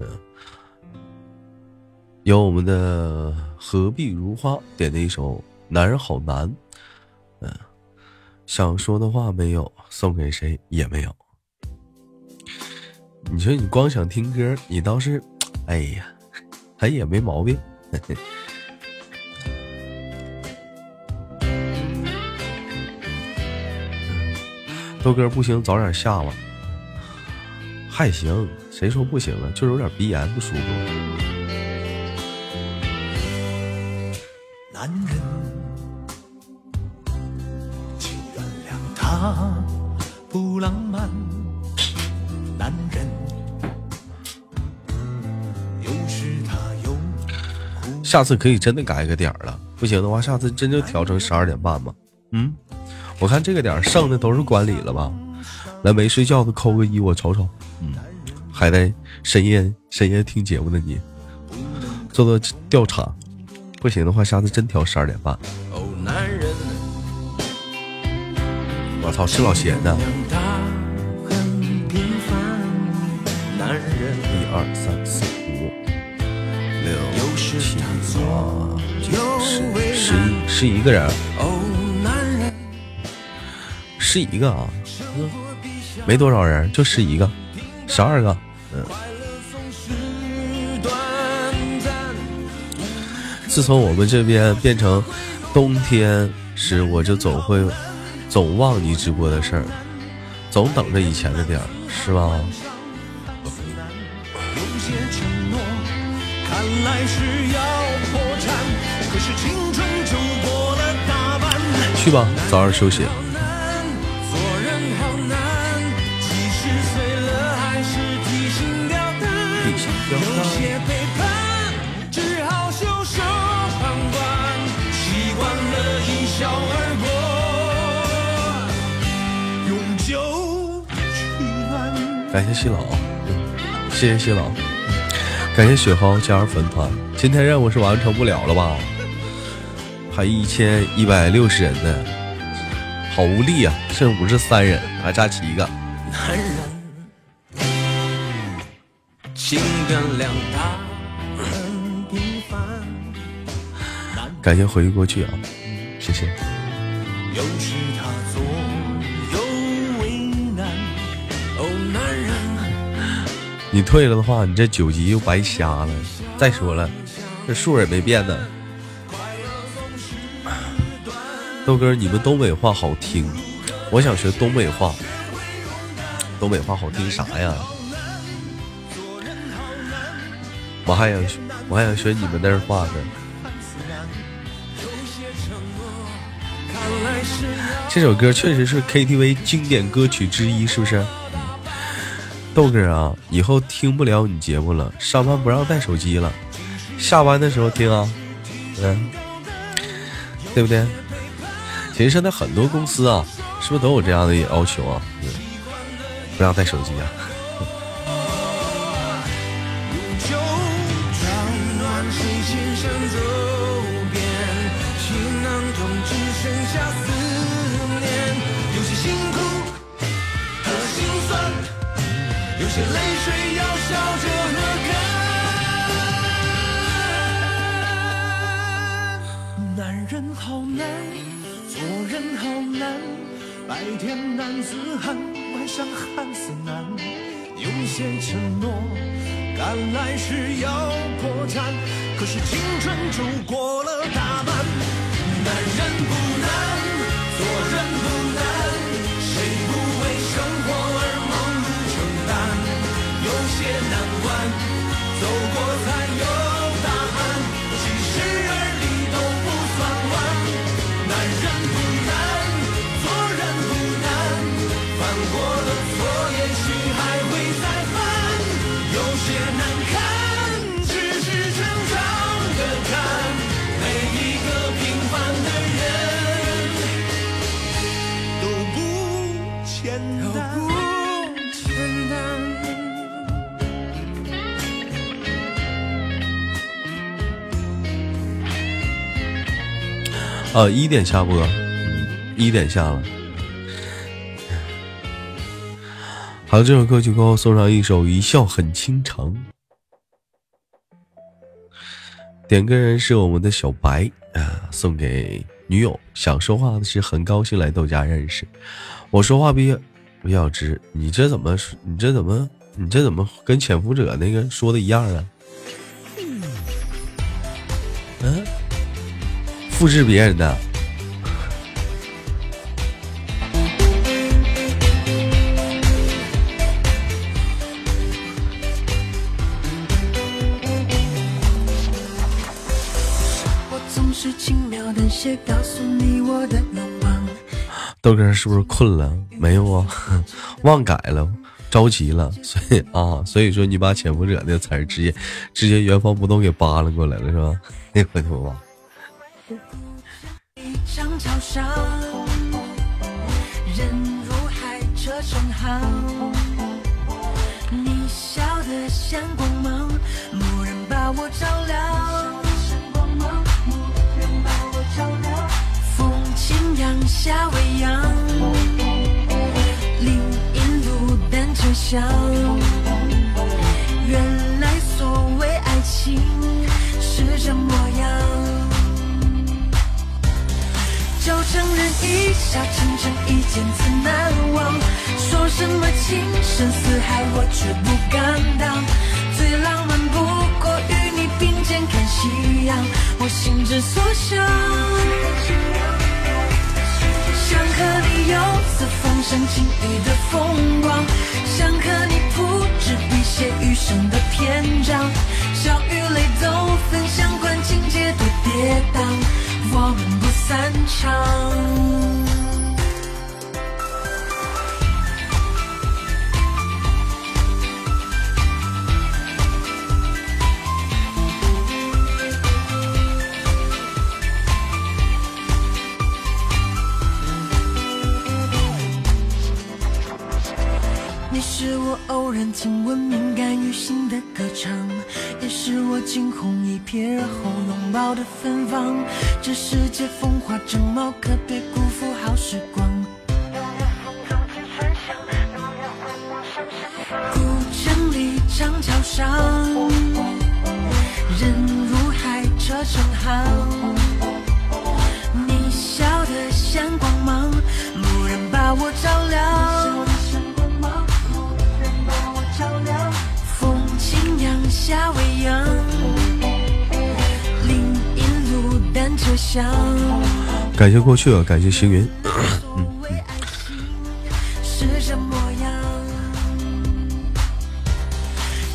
*clears throat* 有我们的何必如花点的一首《男人好难》。嗯，想说的话没有，送给谁也没有。你说你光想听歌，你倒是，哎呀，他也没毛病。*laughs* 豆哥不行，早点下吧。还行，谁说不行了？就是有点鼻炎不舒服。男人，请原谅他不浪漫。男人，有时他又下次可以真的改个点儿了。不行的话，下次真就调成十二点半吧。嗯。我看这个点剩的都是管理了吧？来没睡觉的扣个一，我瞅瞅。嗯，还在深夜深夜听节目的你，做做调查。不行的话，下次真调十二点半。我操，是老闲的。一二三四五六七八九十十一十一个人。十一个啊，没多少人，就十一个，十二个，嗯。自从我们这边变成冬天时，我就总会总忘记直播的事儿，总等着以前的点儿，是吧？去吧，早点休息。感谢西老，谢谢西老，感谢雪蒿加入粉团。今天任务是完成不了了吧？还一千一百六十人呢，好无力啊！剩五十三人，还差七个。男人，请原谅他很平凡。感谢回忆过去啊，谢谢。你退了的话，你这九级又白瞎了。再说了，这数也没变呢。豆哥，你们东北话好听，我想学东北话。东北话好听啥呀？我还想学，我还想学你们那儿话呢。这首歌确实是 KTV 经典歌曲之一，是不是？豆哥啊，以后听不了你节目了，上班不让带手机了，下班的时候听啊，嗯，对不对？其实现在很多公司啊，是不是都有这样的要求啊？不让带手机啊！天男子汉，外向汉子难。有些承诺，赶来时要破绽，可是青春就过了大半。男人不难，做人不难，呃，一点下播，一点下了。好，这首歌曲给我送上一首《一笑很倾城》。点歌人是我们的小白啊，送给女友。想说话的是很高兴来豆家认识。我说话比较比较直，你这怎么？你这怎么？你这怎么跟潜伏者那个说的一样啊？复制别人的。豆哥是不是困了？没有啊，*laughs* 忘改了，着急了，*laughs* 所以啊，所以说你把潜伏者那词儿直接直接原封不动给扒拉过来了，是吧？哎呦我的妈！古城北墙，桥上人如海，车成行。你笑得像光芒，蓦然把我照亮。风轻扬，夏未央，林荫路单车响。原来所谓爱情，是这模样。就承认一笑倾城，一见自难忘。说什么情深似海，我却不敢当。最浪漫不过与你并肩看夕阳，我心之所向。想和你游四方，赏晴雨的风光，想和你铺纸笔写余生的篇章，笑与泪都分享，管情节多跌宕，我们不散场。是我偶然听闻敏感于心的歌唱，也是我惊鸿一瞥而后拥抱的芬芳。这世界风华正茂，可别辜负好时光。古城里长桥上，人如海，车成行。你笑得像光芒，蓦然把我照亮。夏未央，林荫路单车响。感谢过去啊，感谢行云。为爱情是这模样。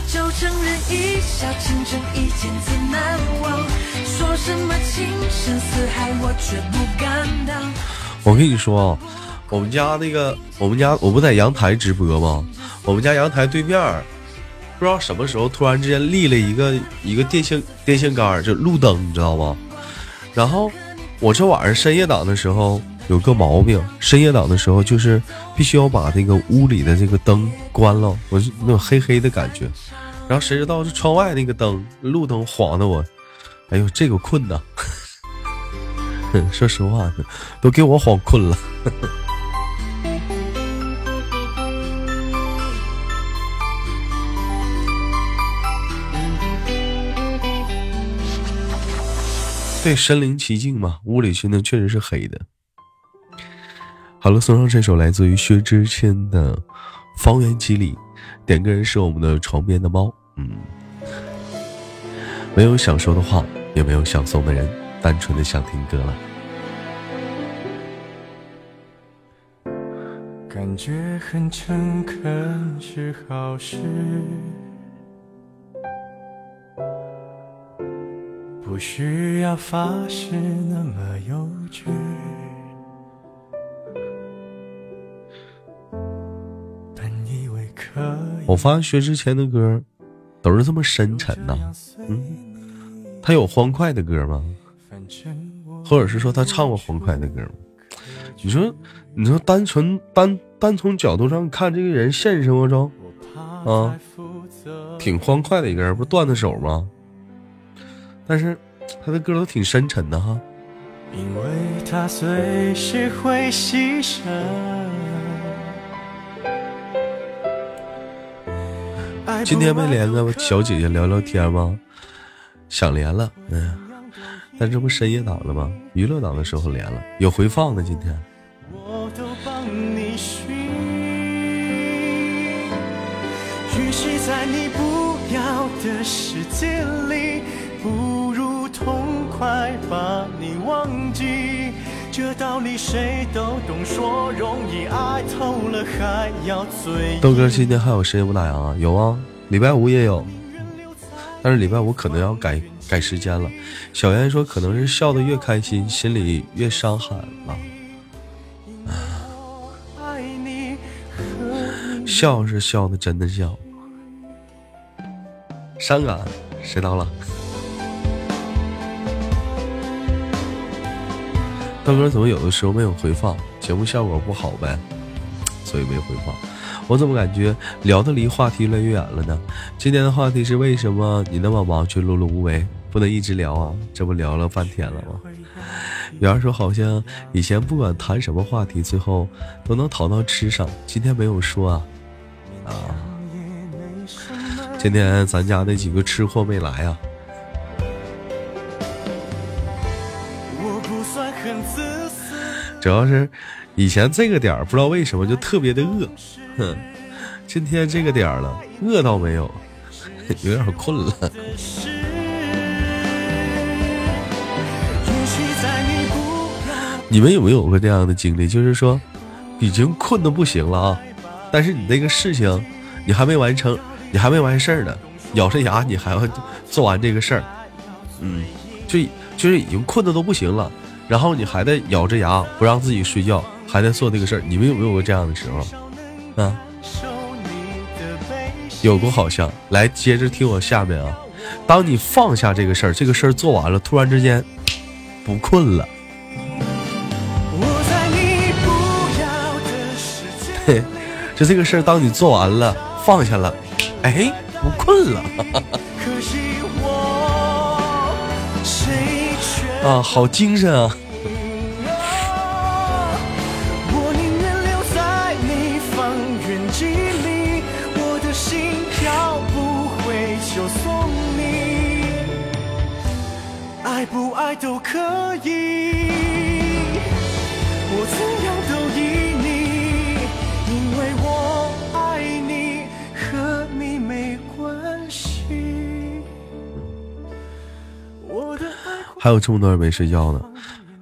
就承认一笑倾城，一见最难忘。说什么情深似海，我却不敢当。我跟你说啊，我们家那个，我们家我不在阳台直播吗？我们家阳台对面儿，不知道什么时候突然之间立了一个一个电线电线杆儿，就路灯，你知道吗？然后我这晚上深夜档的时候有个毛病，深夜档的时候就是必须要把那个屋里的这个灯关了，我是那种黑黑的感觉。然后谁知道这窗外那个灯路灯晃的我，哎呦，这个困呐！*laughs* 说实话，都给我晃困了。对，身临其境嘛，屋里现在确实是黑的。好了，送上这首来自于薛之谦的《方圆几里》，点歌人是我们的床边的猫。嗯，没有想说的话，也没有想送的人，单纯的想听歌了。感觉很诚恳是好事，不需要发誓那么幼稚。我发现薛之谦的歌都是这么深沉呐、嗯，他有欢快的歌吗？或者是说他唱过欢快的歌吗？你说，你说单纯单单从角度上看，这个人现实生活中啊挺欢快的一个人，不是段子手吗？但是他的歌都挺深沉的哈。因为他随时会牺牲。今天没连个小姐姐聊聊天吗？想连了，嗯，但这不深夜档了吗？娱乐档的时候连了，有回放的今天。我都帮你寻。与其在你不要的世界里，不如痛快把你忘记。这道理谁都懂，说容易，爱透了还要醉。豆哥今天还有深夜不打烊啊？有啊，礼拜五也有，但是礼拜五可能要改改时间了。小妍说，可能是笑得越开心，心里越伤寒了。笑是笑的真的笑，伤感谁到了？豆哥怎么有的时候没有回放？节目效果不好呗，所以没回放。我怎么感觉聊的离话题越来越远了呢？今天的话题是为什么你那么忙却碌碌无为？不能一直聊啊，这不聊了半天了吗？有人说好像以前不管谈什么话题，最后都能讨到吃上，今天没有说啊。啊，今天咱家那几个吃货没来啊。主要是以前这个点儿不知道为什么就特别的饿，哼，今天这个点儿了，饿倒没有，*laughs* 有点困了。你们有没有过这样的经历？就是说，已经困得不行了啊，但是你那个事情你还没完成，你还没完事儿呢，咬着牙你还要做完这个事儿，嗯，就就是已经困得都不行了，然后你还在咬着牙不让自己睡觉，还在做这个事儿。你们有没有过这样的时候？啊，有过好像。来，接着听我下面啊。当你放下这个事儿，这个事儿做完了，突然之间不困了，我在你不要的世界嘿，*laughs* 就这个事儿，当你做完了，放下了，哎，不困了啊，好精神啊！我宁愿留在你方圆几里，我的心要不回就送你，爱不爱都可以，我怎样还有这么多人没睡觉呢。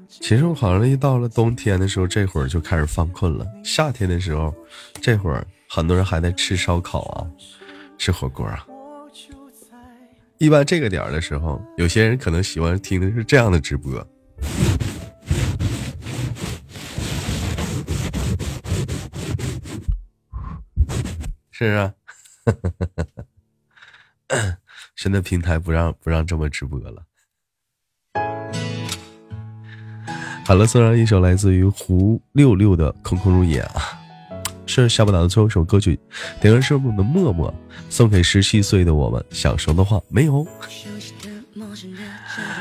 其实我好像一到了冬天的时候，这会儿就开始犯困了。夏天的时候，这会儿很多人还在吃烧烤啊，吃火锅啊。一般这个点儿的时候，有些人可能喜欢听的是这样的直播，是啊。*laughs* 现在平台不让不让这么直播了。好了，送上一首来自于胡六六的《空空如也》啊，是下半档的最后一首歌曲，点歌是我们的默默送给十七岁的我们，想说的话没有？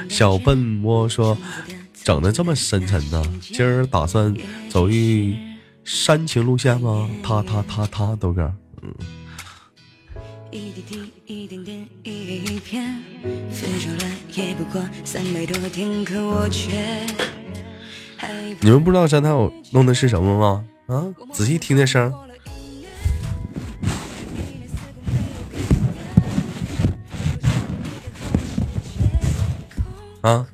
小笨窝说，整的这么深沉呢？今儿打算走一煽情路线吗？他他他他豆哥，嗯，一滴滴，一点点，一片，分手了也不过三百多天，可我却你们不知道山涛弄的是什么吗？啊，仔细听那声儿，啊。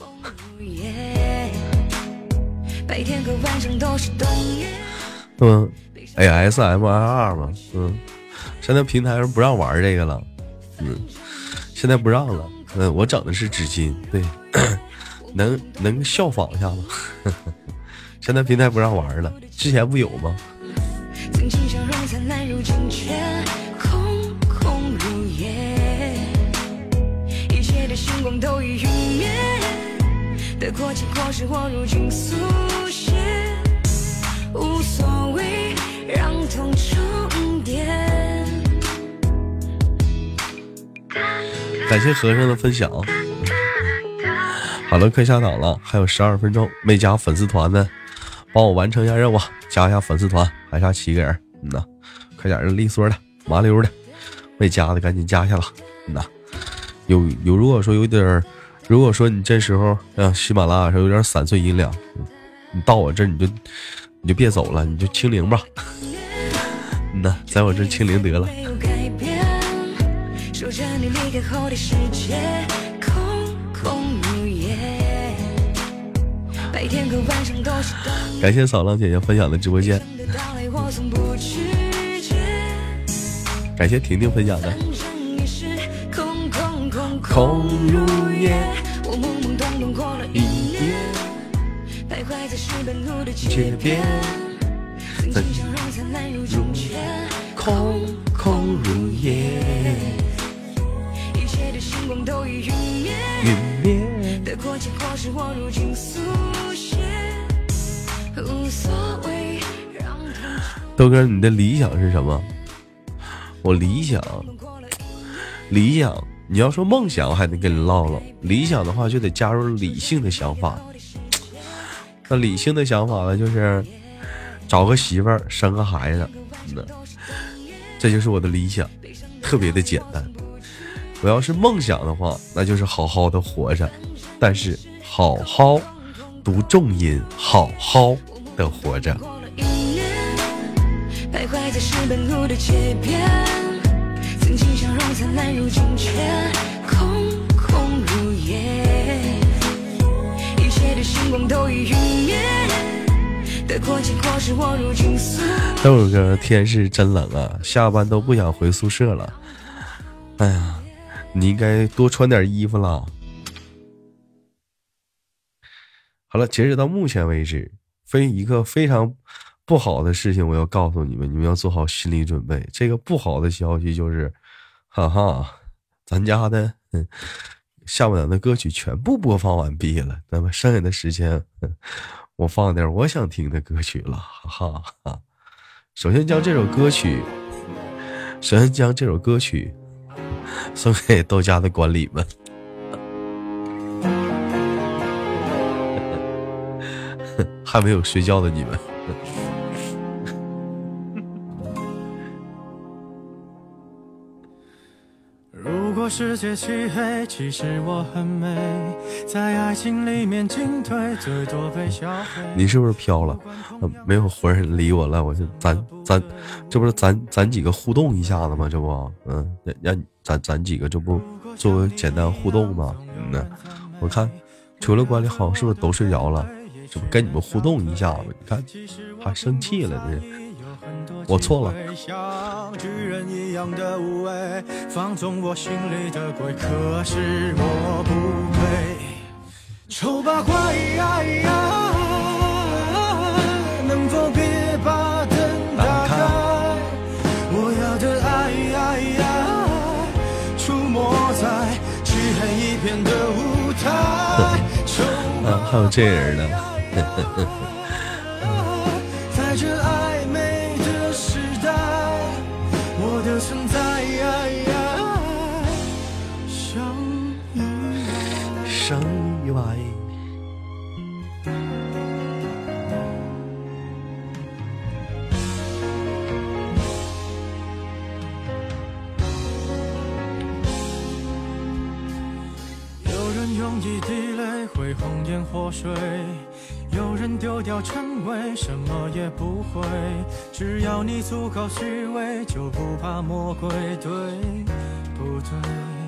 嗯，ASMR 嘛，嗯，现在平台上不让玩这个了，嗯，现在不让了，嗯，我整的是纸巾，对，能能效仿一下吗？*laughs* 现在平台不让玩了，之前不有吗？曾经笑容灿烂，如今却空空如也。一切的星光都已陨灭，得过且过是我如今速写，无所谓，让痛重叠。感谢和尚的分享。好了，快下档了，还有十二分钟，没加粉丝团的，帮我完成一下任务，加一下粉丝团，还差七个人。嗯呐，快点的，利索的，麻溜的，没加的赶紧加一下吧。嗯呐，有有，如果说有点儿，如果说你这时候啊，喜马拉雅上有点散碎音量，你到我这你就你就别走了，你就清零吧。*laughs* 嗯呐，在我这清零得了。感谢扫浪姐姐分享的直播间，感谢婷婷分享的。空空空空如也。我懵懵懂懂过了一年，徘徊在石板路的街边，曾经灿烂，如空空如也，的星光都已陨灭。陨灭。得过且过是我如今速写，无所谓，让哥，你的理想是什么？我理想，理想，你要说梦想，我还得跟你唠唠。理想的话，就得加入理性的想法。那理性的想法呢，就是找个媳妇儿，生个孩子，嗯，这就是我的理想，特别的简单。我要是梦想的话，那就是好好的活着，但是好好读重音，好好的活着。徘徊在石板路的街边，曾经笑容灿烂，如今却空空如也。一切的星光都已陨灭，得过且过是我如今速豆哥，天是真冷啊，下班都不想回宿舍了。哎呀，你应该多穿点衣服了。好了，截止到目前为止，非一个非常不好的事情，我要告诉你们，你们要做好心理准备。这个不好的消息就是，哈哈，咱家的嗯下半档的歌曲全部播放完毕了，那么剩下的时间，我放点我想听的歌曲了，哈哈。首先将这首歌曲首先将这首歌曲送给豆家的管理们。*laughs* 还没有睡觉的你们。世界漆黑，其实我很美，在爱情里面进退，最多被消费。你是不是飘了？没有活人理我了，我就咱咱，这不是咱咱几个互动一下子吗？这不，嗯，让让咱咱几个这不做个简单互动吗？嗯呐，我看除了管理好像，是不是都睡着了？这不跟你们互动一下子？你看还生气了，这我错了。样的无畏，放纵我心里的鬼，可是我不配。丑八怪，能否别把灯打开？我要的爱，出没在漆黑一片的舞台。丑啊，还有这人呢。红颜祸水，有人丢掉称谓，什么也不会。只要你足够虚伪，就不怕魔鬼，对不对？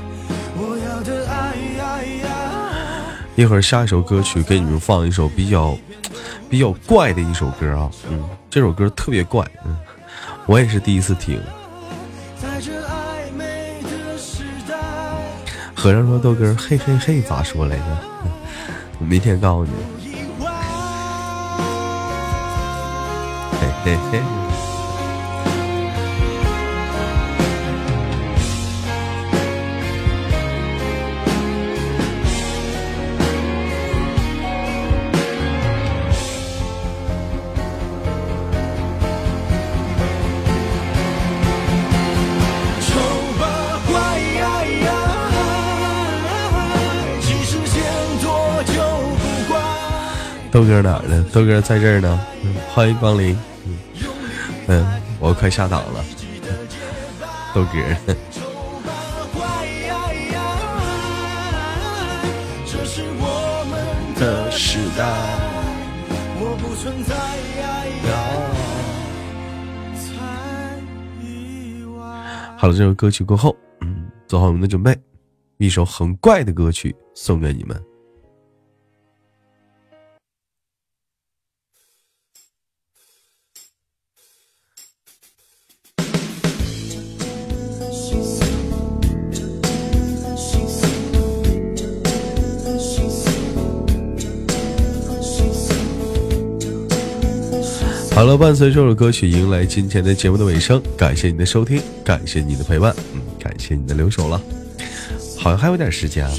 一会儿下一首歌曲给你们放一首比较 *tsk* 比较怪的一首歌啊，嗯，这首歌特别怪，嗯，我也是第一次听。在这暧昧的时。和尚说豆哥，嘿嘿嘿，咋说来着？我 *laughs* 明天告诉你。嘿嘿嘿。豆哥哪儿呢？豆哥在这儿呢，嗯，欢迎光临。嗯嗯，我快下档了。豆哥，的时代，我不存在。好了，这首歌曲过后，嗯，做好我们的准备，一首很怪的歌曲送给你们。好了，伴随这首歌曲，迎来今天的节目的尾声。感谢你的收听，感谢你的陪伴，嗯，感谢你的留守了。好像还有点时间啊。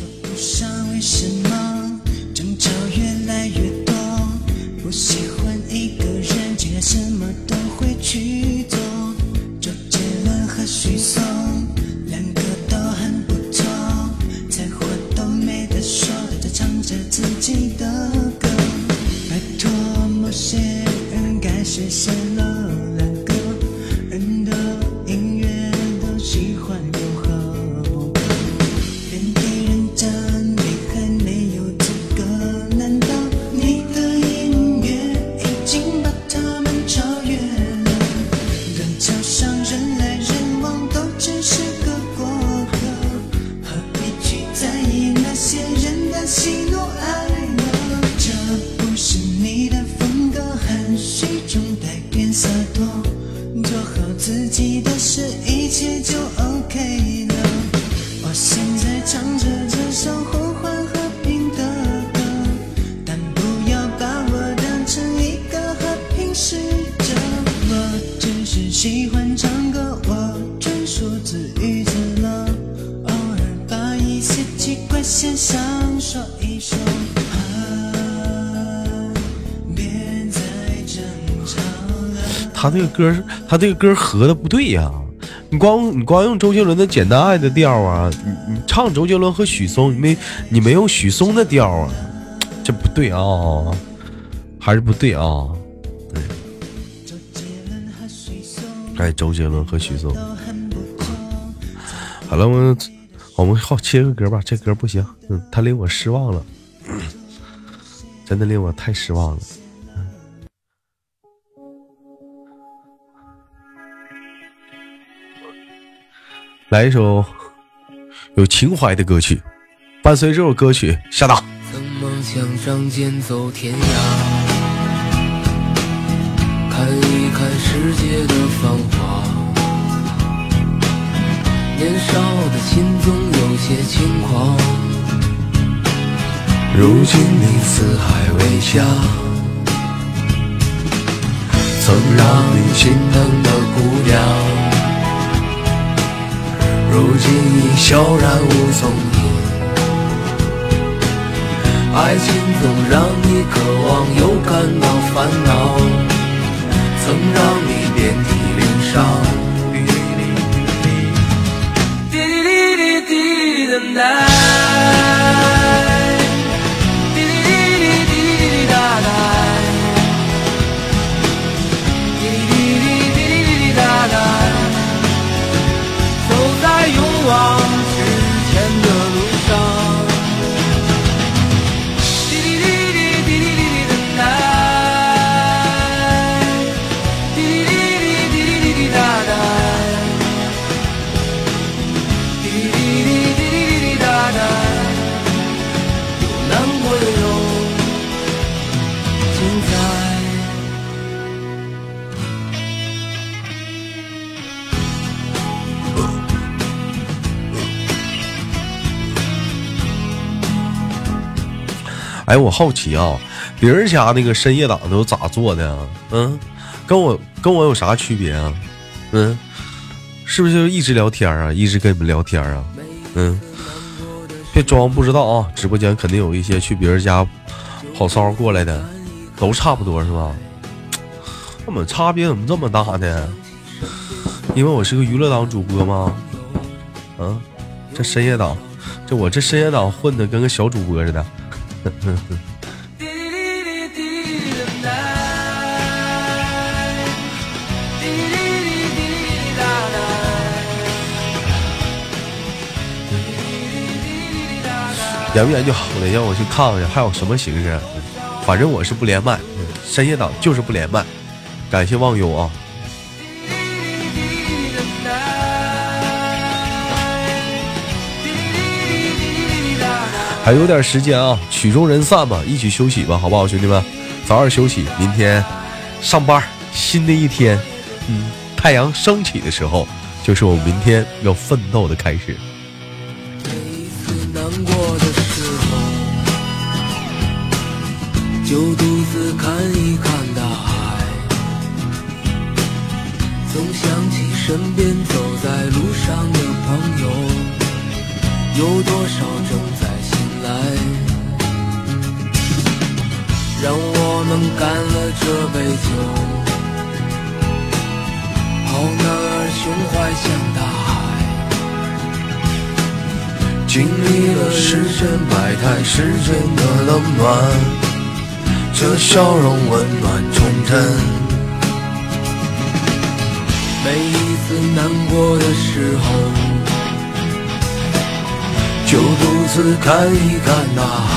他这个歌合的不对呀、你光你光用周杰伦的《简单爱》的调啊，你你唱周杰伦和许嵩，你没你没有许嵩的调啊，这不对啊，还是不对啊。周杰伦和许嵩哎，周杰伦和许嵩。好了，我们我们好切个歌吧，这歌不行，嗯，他令我失望了，真的令我太失望了。来一首有情怀的歌曲，伴随这首歌曲下档。曾梦想仗剑走天涯，看一看世界的繁华。年少的心总有些轻狂，如今你四海为家，曾让你心疼的姑娘，如今已悄然无踪影。爱情总让你渴望又感到烦恼，曾让你遍体鳞伤。滴滴滴滴滴的 night，在哎，我好奇啊，别人家那个深夜档都咋做的啊？嗯，跟我跟我有啥区别啊？嗯，是不是就一直聊天啊？一直跟你们聊天啊？嗯，别装不知道啊！直播间肯定有一些去别人家跑骚过来的，都差不多是吧？怎么差别怎么这么大呢？因为我是个娱乐党主播吗？嗯，这深夜档，这我这深夜档混的跟个小主播似的。滴滴滴滴滴的 night，滴滴滴滴滴滴哒哒，滴滴滴滴滴哒哒。研不研究好了，让我去看看还有什么形式。反正我是不连麦，深夜档就是不连麦。感谢忘忧啊！还有点时间啊，曲终人散吧，一起休息吧，好不好，兄弟们？早点休息，明天上班，新的一天，嗯，太阳升起的时候，就是我明天要奋斗的开始。每一次难过的时候，就独自看一看大海，总想起身边走在路上的朋友，有多少正让我们干了这杯酒。好男儿胸怀像大海。经历了世间百态，世间的冷暖，这笑容温暖忠贞。每一次难过的时候，就独自看一看大海，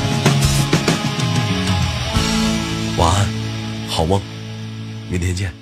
好梦，明天见。